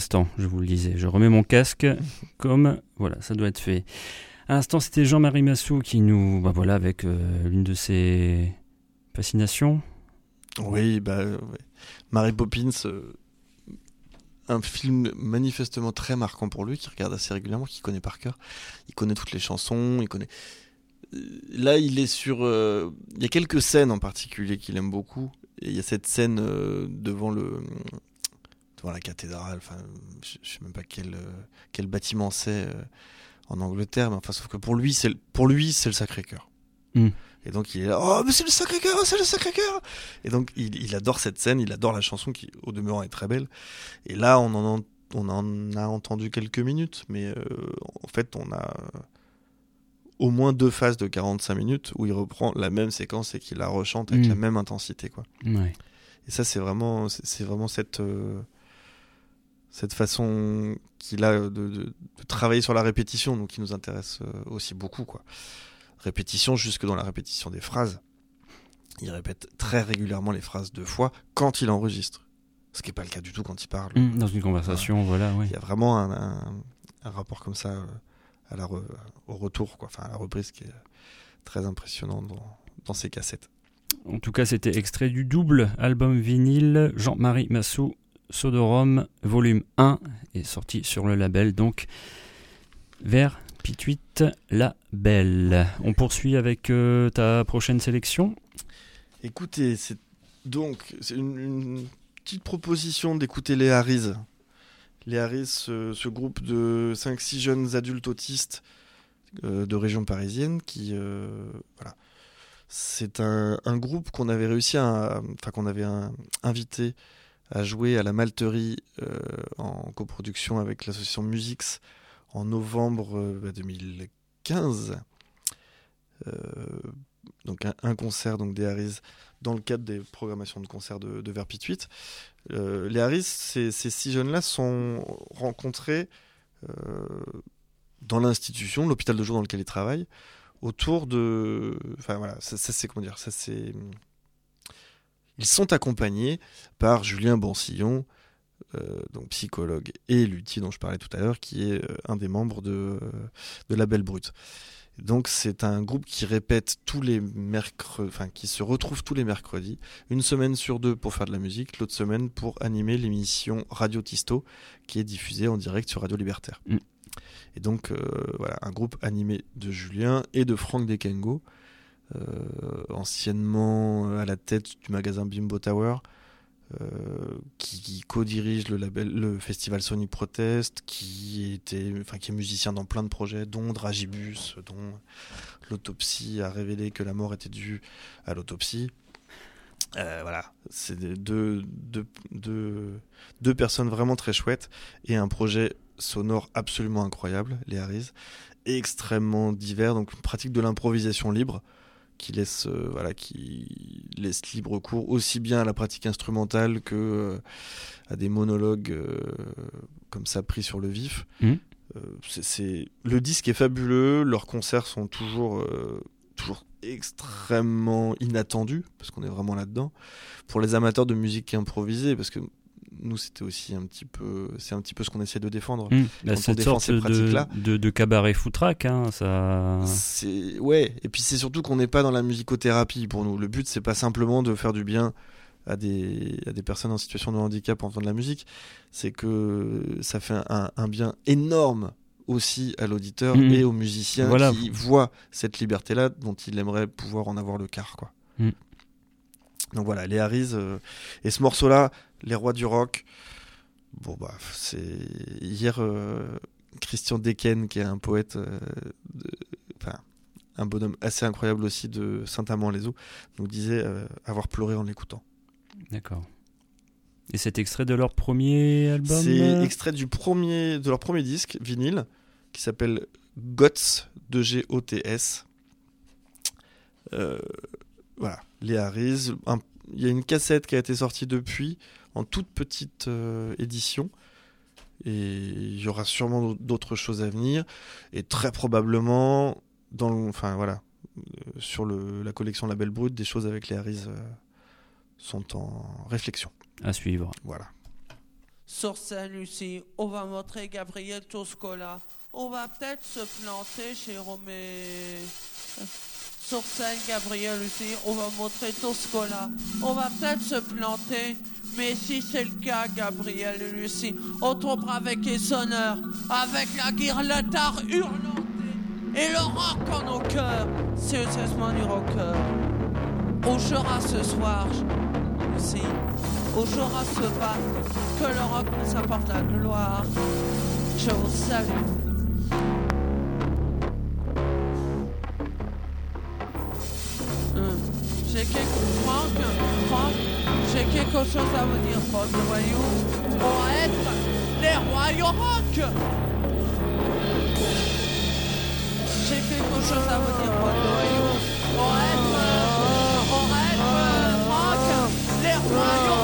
L'instant, je vous le disais, je remets mon casque *laughs* comme voilà, ça doit être fait. À l'instant, c'était Jean-Marie Massou qui nous, bah voilà, avec euh, l'une de ses fascinations. Oui, bah, ouais. Mary Poppins, euh, un film manifestement très marquant pour lui, qu'il regarde assez régulièrement, qu'il connaît par cœur. Il connaît toutes les chansons, il connaît. Euh, Là, il est sur. euh, Il y a quelques scènes en particulier qu'il aime beaucoup. Et il y a cette scène devant le devant la cathédrale. Enfin, je je sais même pas quel euh, quel bâtiment c'est euh, en Angleterre, mais enfin, sauf que pour lui, c'est le- pour lui, c'est le Sacré-Cœur. Mm. Et donc il est là, oh mais c'est le Sacré-Cœur, c'est le Sacré-Cœur. Et donc il, il adore cette scène, il adore la chanson qui au demeurant est très belle. Et là on en, en- on en a entendu quelques minutes, mais euh, en fait on a au moins deux phases de 45 minutes où il reprend la même séquence et qu'il la rechante avec Mm. la même intensité quoi. Ouais. Et ça, c'est vraiment, c'est c'est vraiment cette, euh, cette façon qu'il a de, de- de travailler sur la répétition, donc qui nous intéresse euh, aussi beaucoup, quoi. Répétition jusque dans la répétition des phrases. Il répète très régulièrement les phrases deux fois quand il enregistre, ce qui n'est pas le cas du tout quand il parle. Hum, Dans une conversation, voilà, oui. Il y a vraiment un, un- un rapport comme ça euh, à la re- au retour, quoi, enfin à la reprise, qui est très impressionnant dans, dans ces cassettes. En tout cas, c'était extrait du double album vinyle Jean-Marie Massou Sodorum volume 1 est sorti sur le label donc vers Pituite la Belle. On poursuit avec euh, ta prochaine sélection. Écoutez, c'est donc une, une petite proposition d'écouter les Harris. Les Harris, ce, groupe de 5-6 jeunes adultes autistes euh, de région parisienne qui euh, voilà. C'est un, groupe qu'on avait réussi à enfin qu'on avait invité à jouer à la Malterie euh, en coproduction avec l'association Musix en novembre euh, bah, 2015. Euh, donc un, concert donc des Harris dans le cadre des programmations de concerts de, de Verpituite. Euh, les Harris, ces, six jeunes-là sont rencontrés dans l'institution, l'hôpital de jour dans lequel ils travaillent, autour de... Enfin voilà, ça, ça, c'est comment dire, ça c'est... Ils sont accompagnés par Julien Bansillon, euh, donc psychologue, et Luthier dont je parlais tout à l'heure, qui est euh, un des membres de, euh, de La Belle Brute. Donc c'est un groupe qui répète tous les mercredis, enfin qui se retrouve tous les mercredis, une semaine sur deux pour faire de la musique, l'autre semaine pour animer l'émission Radio Tisto qui est diffusée en direct sur Radio Libertaire. Mm. Et donc euh, voilà, un groupe animé de Julien et de Franck Dekengo, anciennement à la tête du magasin Bimbo Tower. euh, qui, co-dirige le label, le festival Sonic Protest, qui était, enfin, qui est musicien dans plein de projets, dont Dragibus, dont l'autopsie a révélé que la mort était due à l'autopsie. Euh, voilà, c'est deux, deux, deux, deux personnes vraiment très chouettes et un projet sonore absolument incroyable, les Harris, extrêmement divers, donc une pratique de l'improvisation libre qui laisse, euh, voilà, qui laisse libre cours aussi bien à la pratique instrumentale que euh, à des monologues euh, comme ça pris sur le vif. Euh, c'est- le disque est fabuleux, leurs concerts sont toujours toujours extrêmement inattendus parce qu'on est vraiment là-dedans. Pour les amateurs de musique improvisée, parce que nous c'était aussi un petit peu, c'est un petit peu ce qu'on essaie de défendre. Quand bah, cette sorte ces de, de, de cabaret foutraque, hein, ça. C'est ouais, et puis c'est surtout qu'on n'est pas dans la musicothérapie pour nous. Le but c'est pas simplement de faire du bien à des à des personnes en situation de handicap en faisant de la musique, c'est que ça fait un, un bien énorme aussi à l'auditeur Mhm. et aux musiciens Voilà. qui voient cette liberté-là dont il aimerait pouvoir en avoir le quart, quoi. Mhm. Donc voilà, les Harris euh, et ce morceau-là, les rois du rock. Bon bah c'est hier euh, Christian Decken qui est un poète, euh, de- enfin un bonhomme assez incroyable aussi de Saint-Amand-les-Eaux, nous disait euh, avoir pleuré en l'écoutant. D'accord. Et cet extrait de leur premier album C'est extrait du premier de leur premier disque vinyle qui s'appelle GOTS de G O T S. Voilà, les Harris. Un- Il y a une cassette qui a été sortie depuis en toute petite euh, édition. Et il y aura sûrement d'autres choses à venir. Et très probablement, dans le- enfin voilà, euh, sur le, la collection Label Brut, des choses avec les Harris euh, sont en réflexion. à suivre. Voilà. Sur Saint-Lucie, on va montrer Gabriel Toscola. On va peut-être se planter chez Romé. Sur scène, Gabriel Lucie, on va montrer Toscola. On va peut-être se planter, mais si c'est le cas, Gabriel et Lucie, on tombera avec les honneurs, avec la guirlande hurlante et le rock en nos cœurs. C'est cessement du rocker. On jouera ce soir, Lucie. Au jour à se battre, que le rock nous apporte la gloire. Je vous salue. Hum, J'ai quelque... Franck, Franck, j'ai quelque chose à vous dire, de Voyou. On va être les rois du rock. J'ai quelque chose à vous dire, de Voyou. On va être, euh, on va être, euh, Franck, les rois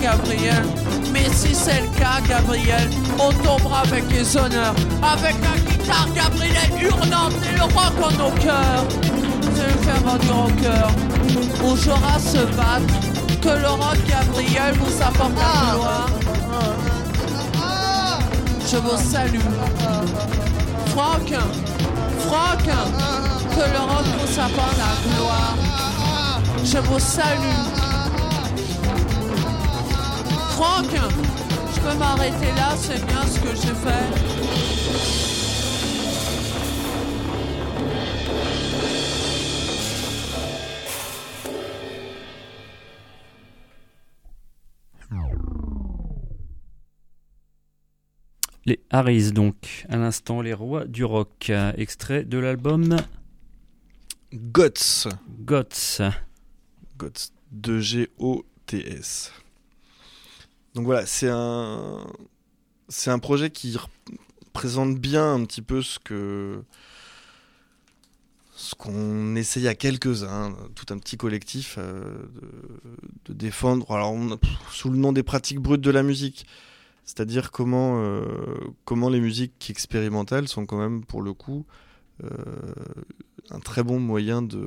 Gabriel. Mais si c'est le cas, Gabriel, on tombera avec les honneurs. Avec la guitare, Gabriel, hurlante et le rock en nos cœurs. C'est le fervent du rocker. On jouera se battre. Que le rock, Gabriel, vous apporte la gloire. Je vous salue. Franck, Franck, que le rock vous apporte la gloire. Je vous salue. Franck, je peux m'arrêter là, c'est bien ce que j'ai fait. Les Harris, donc, à l'instant, les rois du rock. Extrait de l'album GOTS. GOTS. GOTS. De G-O-T-S. Donc voilà, c'est un, c'est un projet qui présente bien un petit peu ce que, ce qu'on essaye à quelques-uns, tout un petit collectif, euh, de, défendre. Alors, sous le nom des pratiques brutes de la musique. C'est-à-dire comment, euh, comment les musiques expérimentales sont quand même, pour le coup, euh, un très bon moyen de,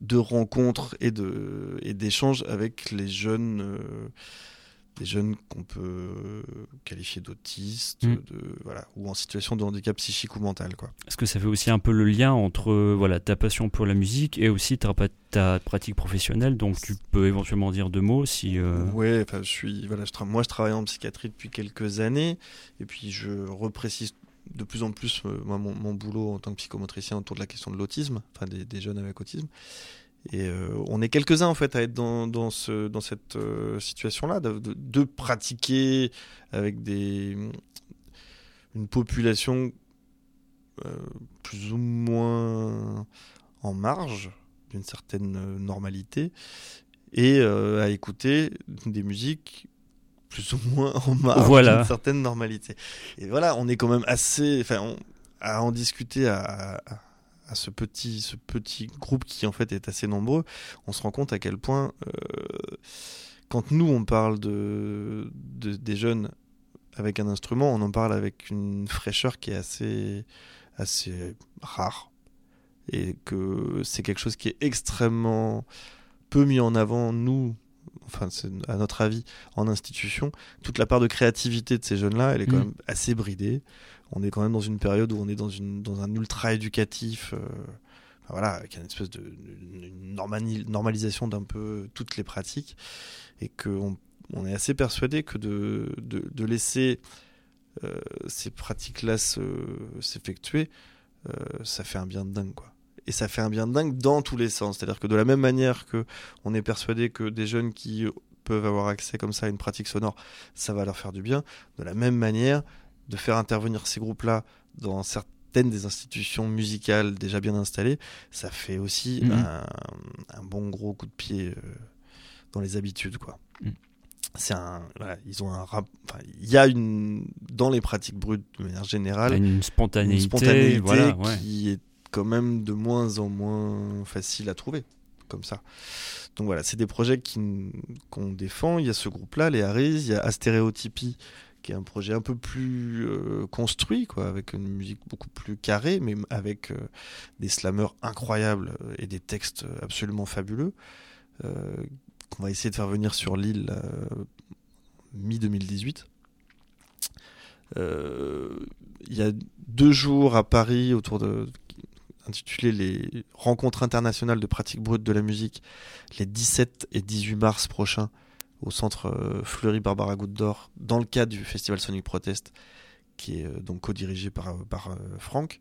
de rencontres et de et d'échanges avec les jeunes euh, des jeunes qu'on peut qualifier d'autistes, Mm. de, voilà, ou en situation de handicap psychique ou mental. Quoi. Est-ce que ça fait aussi un peu le lien entre voilà ta passion pour la musique et aussi ta, ta pratique professionnelle? Donc tu peux éventuellement dire deux mots si. euh, Ouais, enfin, je suis, voilà, je moi je travaille en psychiatrie depuis quelques années, et puis je reprécise de plus en plus euh, moi, mon, boulot en tant que psychomotricien autour de la question de l'autisme, enfin des, jeunes avec autisme. Et euh, on est quelques-uns en fait à être dans, dans, ce, dans cette euh, situation-là, de, pratiquer avec des, une population plus ou moins en marge d'une certaine normalité et à écouter des musiques plus ou moins en marge Voilà. d'une certaine normalité. Et voilà, on est quand même assez, enfin, on- à en discuter à, à, à ce petit, ce petit groupe qui en fait est assez nombreux, on se rend compte à quel point, euh, quand nous on parle de, de- des jeunes avec un instrument, on en parle avec une fraîcheur qui est assez, assez rare et que c'est quelque chose qui est extrêmement peu mis en avant nous enfin c'est à notre avis en institution toute la part de créativité de ces jeunes là elle est quand Mm. même assez bridée on est quand même dans une période où on est dans une dans un ultra éducatif euh, voilà avec une espèce de une normalisation d'un peu toutes les pratiques et que on, est assez persuadé que de de, de laisser euh, ces pratiques là s'effectuer euh, ça fait un bien de dingue quoi et ça fait un bien dingue dans tous les sens. C'est-à-dire que de la même manière que on est persuadé que des jeunes qui peuvent avoir accès comme ça à une pratique sonore, ça va leur faire du bien, de la même manière, de faire intervenir ces groupes-là dans certaines des institutions musicales déjà bien installées, ça fait aussi Mhm. un, un bon gros coup de pied euh, dans les habitudes, quoi. Mhm. C'est un, voilà, ils ont un rap, il y a une, dans les pratiques brutes de manière générale, une spontanéité, une spontanéité voilà, ouais. qui est quand même de moins en moins facile à trouver comme ça. Donc voilà, c'est des projets qu'on défend. Il y a ce groupe-là, les Harris, il y a Astéréotypie, qui est un projet un peu plus euh, construit, quoi, avec une musique beaucoup plus carrée, mais avec euh, des slammers incroyables euh, et des textes absolument fabuleux, euh, qu'on va essayer de faire venir sur l'île euh, mi-2018. Euh, il y a deux jours à Paris autour de intitulé les rencontres internationales de pratique brute de la musique les 17 et 18 mars prochains au centre euh, Fleury Barbara Goutte dans le cadre du festival Sonic Protest qui est euh, donc co-dirigé par, euh, Franck.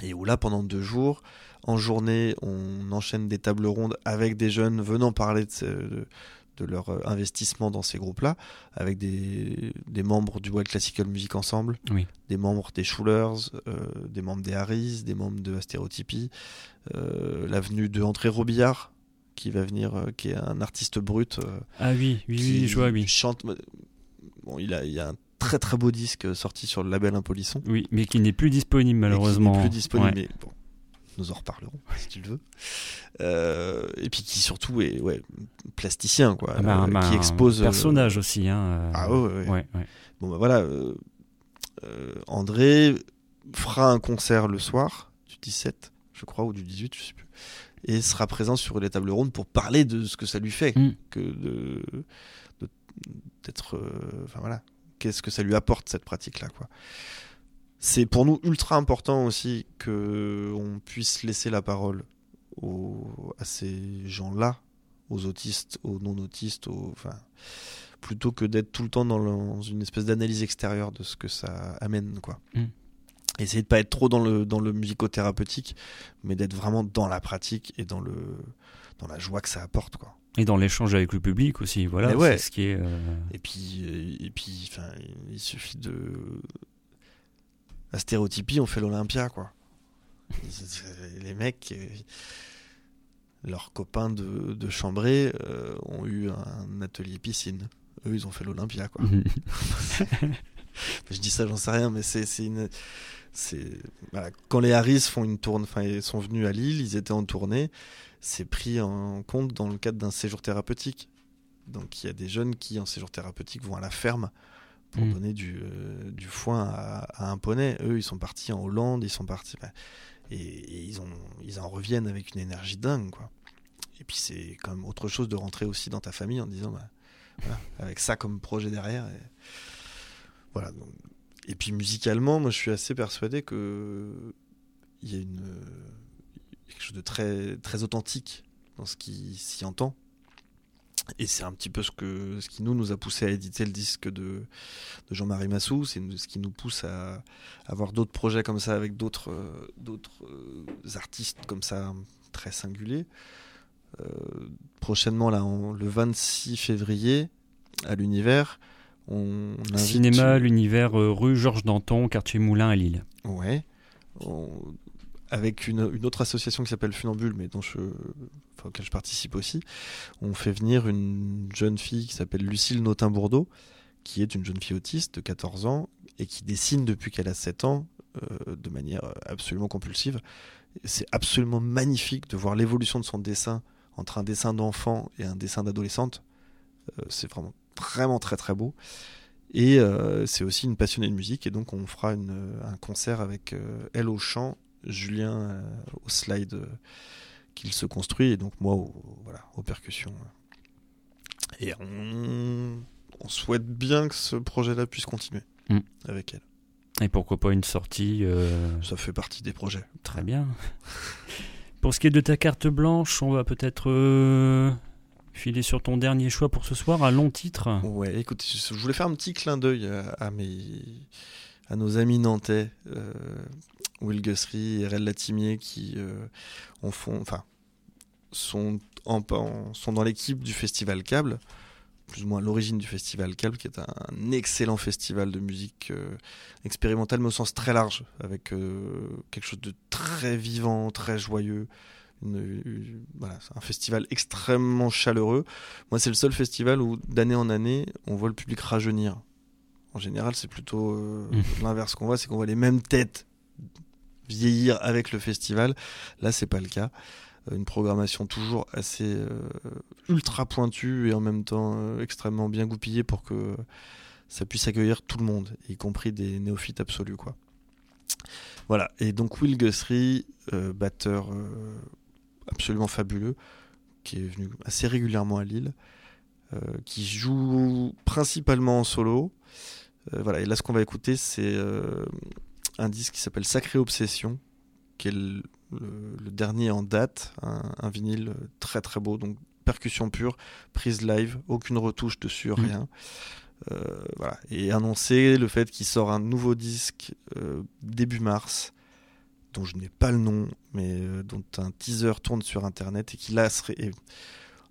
Et où là pendant deux jours en journée on enchaîne des tables rondes avec des jeunes venant parler de, de- de leur euh, investissement dans ces groupes-là, avec des, des membres du Wild Classical Music Ensemble, Oui. des membres des Schulers, euh, des membres des Harris, des membres de Astérotypie, euh, la venue de André Robillard, qui va venir, euh, qui est un artiste brut. Ah oui, oui, qui oui, je vois, oui. chante. Bon, il a, il y a un très très beau disque sorti sur le label Impolisson. Oui, mais qui n'est plus disponible malheureusement. Qui n'est plus disponible, Ouais. mais bon, nous en reparlerons *laughs* si tu le veux. Euh, et puis qui surtout est ouais, plasticien, quoi, Ah bah, euh, bah, qui un expose. euh, personnage aussi. Hein, euh, Ah ouais, ouais. Bon bah voilà, André fera un concert le soir du 17, je crois, ou du 18, je sais plus, et sera présent sur les tables rondes pour parler de ce que ça lui fait, Mm. que de d'être, enfin voilà, qu'est-ce que ça lui apporte cette pratique-là, quoi. C'est pour nous ultra important aussi que on puisse laisser la parole aux, à ces gens-là, aux autistes, aux non-autistes, aux, enfin, plutôt que d'être tout le temps dans, le- dans une espèce d'analyse extérieure de ce que ça amène, quoi. Mm. Essayer de pas être trop dans le dans le musicothérapeutique, mais d'être vraiment dans la pratique et dans le dans la joie que ça apporte, quoi. Et dans l'échange avec le public aussi, voilà. Mais ouais. C'est ce qui est. euh, Et puis, euh, et puis, enfin, il suffit de. La stéréotypie, on fait l'Olympia, quoi. *laughs* Les mecs, euh, leurs copains de, de Chambray euh, ont eu un atelier piscine. Eux, ils ont fait l'Olympia, quoi. *laughs* Je dis ça, j'en sais rien, mais c'est une. Voilà. quand les Harris font une tournée, enfin ils sont venus à Lille, ils étaient en tournée. C'est pris en compte dans le cadre d'un séjour thérapeutique. Donc il y a des jeunes qui en séjour thérapeutique vont à la ferme pour Mm. donner du, euh, du foin à, à un poney. Eux, ils sont partis en Hollande, ils sont partis bah, et, et ils ont ils en reviennent avec une énergie dingue quoi. Et puis c'est quand même autre chose de rentrer aussi dans ta famille en disant bah, voilà, avec ça comme projet derrière. Et, voilà. donc- et puis musicalement, moi je suis assez persuadé que il y a une quelque chose de très très authentique dans ce qui s'y entend. Et c'est un petit peu ce que ce qui nous nous a poussé à éditer le disque de, de Jean-Marie Massou, c'est ce qui nous pousse à avoir d'autres projets comme ça avec d'autres euh, euh, artistes comme ça très singuliers. Euh, prochainement là, le 26 février à l'univers, on Cinéma, l'univers, euh, rue Georges Danton, quartier Moulin à Lille. Ouais. On- Avec une, autre association qui s'appelle Funambule, mais dont je, enfin, auquel je participe aussi, on fait venir une jeune fille qui s'appelle Lucille Notin-Bourdeau, qui est une jeune fille autiste de 14 ans et qui dessine depuis qu'elle a 7 ans euh, de manière absolument compulsive. C'est absolument magnifique de voir l'évolution de son dessin entre un dessin d'enfant et un dessin d'adolescente. Euh, c'est vraiment, vraiment très très beau. Et euh, c'est aussi une passionnée de musique, et donc on fera un concert avec elle au chant, Julien euh, au slide euh, qu'il se construit, et donc moi au, voilà, aux percussions. Et on, on souhaite bien que ce projet-là puisse continuer Mm. avec elle. Et pourquoi pas une sortie euh, Ça fait partie des projets. Très bien. *laughs* Pour ce qui est de ta carte blanche, on va peut-être euh, filer sur ton dernier choix pour ce soir, un long titre. Ouais, écoute, je je voulais faire un petit clin d'œil à, à mes, à nos amis nantais, euh, Will Guthrie et Rel Latimier, qui euh, sont, dans l'équipe du Festival Câble, plus ou moins l'origine du Festival Câble, qui est un excellent festival de musique euh, expérimentale, mais au sens très large, avec quelque chose de très vivant, très joyeux. Une- une- un festival extrêmement chaleureux. Moi, c'est le seul festival où, d'année en année, on voit le public rajeunir. En général, c'est plutôt euh, *laughs* l'inverse qu'on voit, c'est qu'on voit les mêmes têtes vieillir avec le festival. Là, c'est pas le cas. Euh, Une programmation toujours assez euh, ultra pointue et en même temps euh, extrêmement bien goupillée pour que ça puisse accueillir tout le monde, y compris des néophytes absolus, quoi. Voilà. Et donc Will Guthrie, batteur absolument fabuleux, qui est venu assez régulièrement à Lille, qui joue principalement en solo. Euh, voilà. Et là, ce qu'on va écouter, c'est euh, un disque qui s'appelle Sacré Obsession, qui est le, le- le dernier en date, un, un vinyle très très beau, donc percussion pure, prise live, aucune retouche dessus, Mm. rien. Euh, voilà. Et annoncer le fait qu'il sort un nouveau disque euh, début mars, dont je n'ai pas le nom, mais euh, dont un teaser tourne sur internet et qui là serait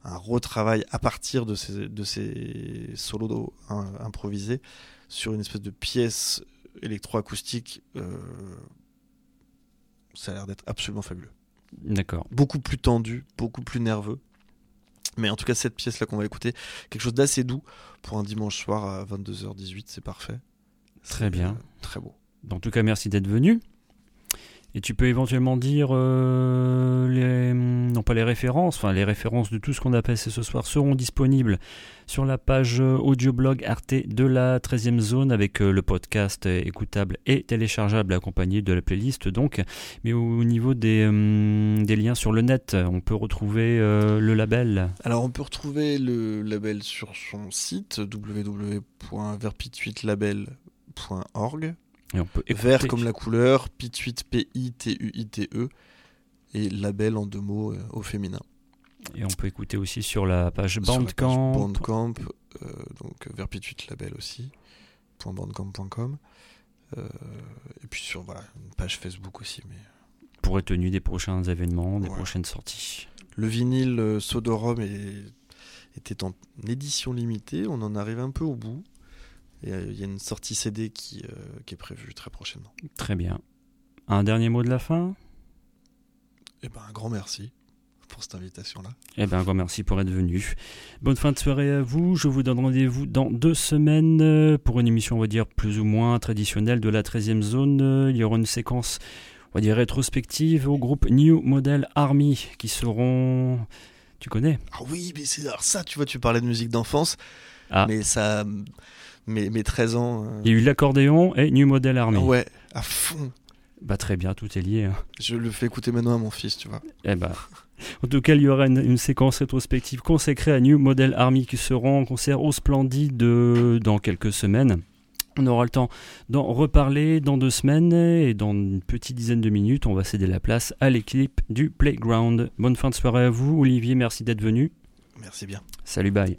un retravail à partir de ces, de ces solos improvisés sur une espèce de pièce électroacoustique. euh, ça a l'air d'être absolument fabuleux. D'accord. Beaucoup plus tendu, beaucoup plus nerveux. Mais en tout cas, cette pièce-là qu'on va écouter, quelque chose d'assez doux pour un dimanche soir à 22h18, c'est parfait. Très bien. euh, très beau. En tout cas, merci d'être venu. Et tu peux éventuellement dire euh, les, non pas les références, les références de tout ce qu'on a passé ce soir seront disponibles sur la page euh, audioblog Arte de la 13e zone avec euh, le podcast écoutable et téléchargeable accompagné de la playlist donc. Mais au niveau des, des liens sur le net, on peut retrouver le label. Alors, on peut retrouver le label sur son site www.verpituitlabel.org. Et on peut écouter. Vert comme la couleur, Pituit P-I-T-U-I-T-E, E, et label en deux mots euh, au féminin. Et on peut écouter aussi sur la page Bandcamp. Bandcamp, euh, donc vers Pituit Label aussi, .bandcamp.com. Euh, et puis sur voilà, une page Facebook aussi. Mais... pour être tenu des prochains événements, des Ouais. prochaines sorties. Le vinyle euh, Sodorum est- était en édition limitée, on en arrive un peu au bout. Euh, il y a une sortie CD qui, euh, qui est prévue très prochainement. Très bien. Un dernier mot de la fin? Et ben un grand merci pour cette invitation-là. Eh bien, un grand merci pour être venu. Bonne fin de soirée à vous. Je vous donne rendez-vous dans deux semaines euh, pour une émission, on va dire, plus ou moins traditionnelle de la 13e zone. Il y aura une séquence, on va dire, rétrospective au groupe New Model Army qui seront... Tu connais? Ah oui, mais c'est ça, tu vois, tu parlais de musique d'enfance, Ah. mais ça, mes, mes 13 ans. euh, Il y a eu l'accordéon et New Model Army. Ouais, à fond. Bah très bien, tout est lié. hein. Je le fais écouter maintenant à mon fils, tu vois. Eh ben, en tout cas, il y aura une, une séquence rétrospective consacrée à New Model Army qui seront en concert au Splendide dans quelques semaines. On aura le temps d'en reparler dans deux semaines et dans une petite dizaine de minutes, on va céder la place à l'équipe du Playground. Bonne fin de soirée à vous, Olivier, merci d'être venu. Merci bien. Salut, bye.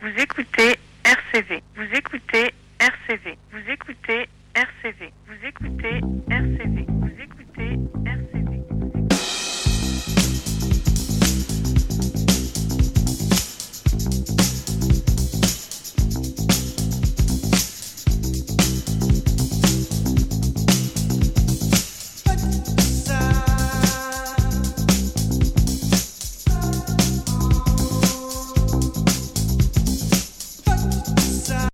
Vous écoutez RCV. Vous écoutez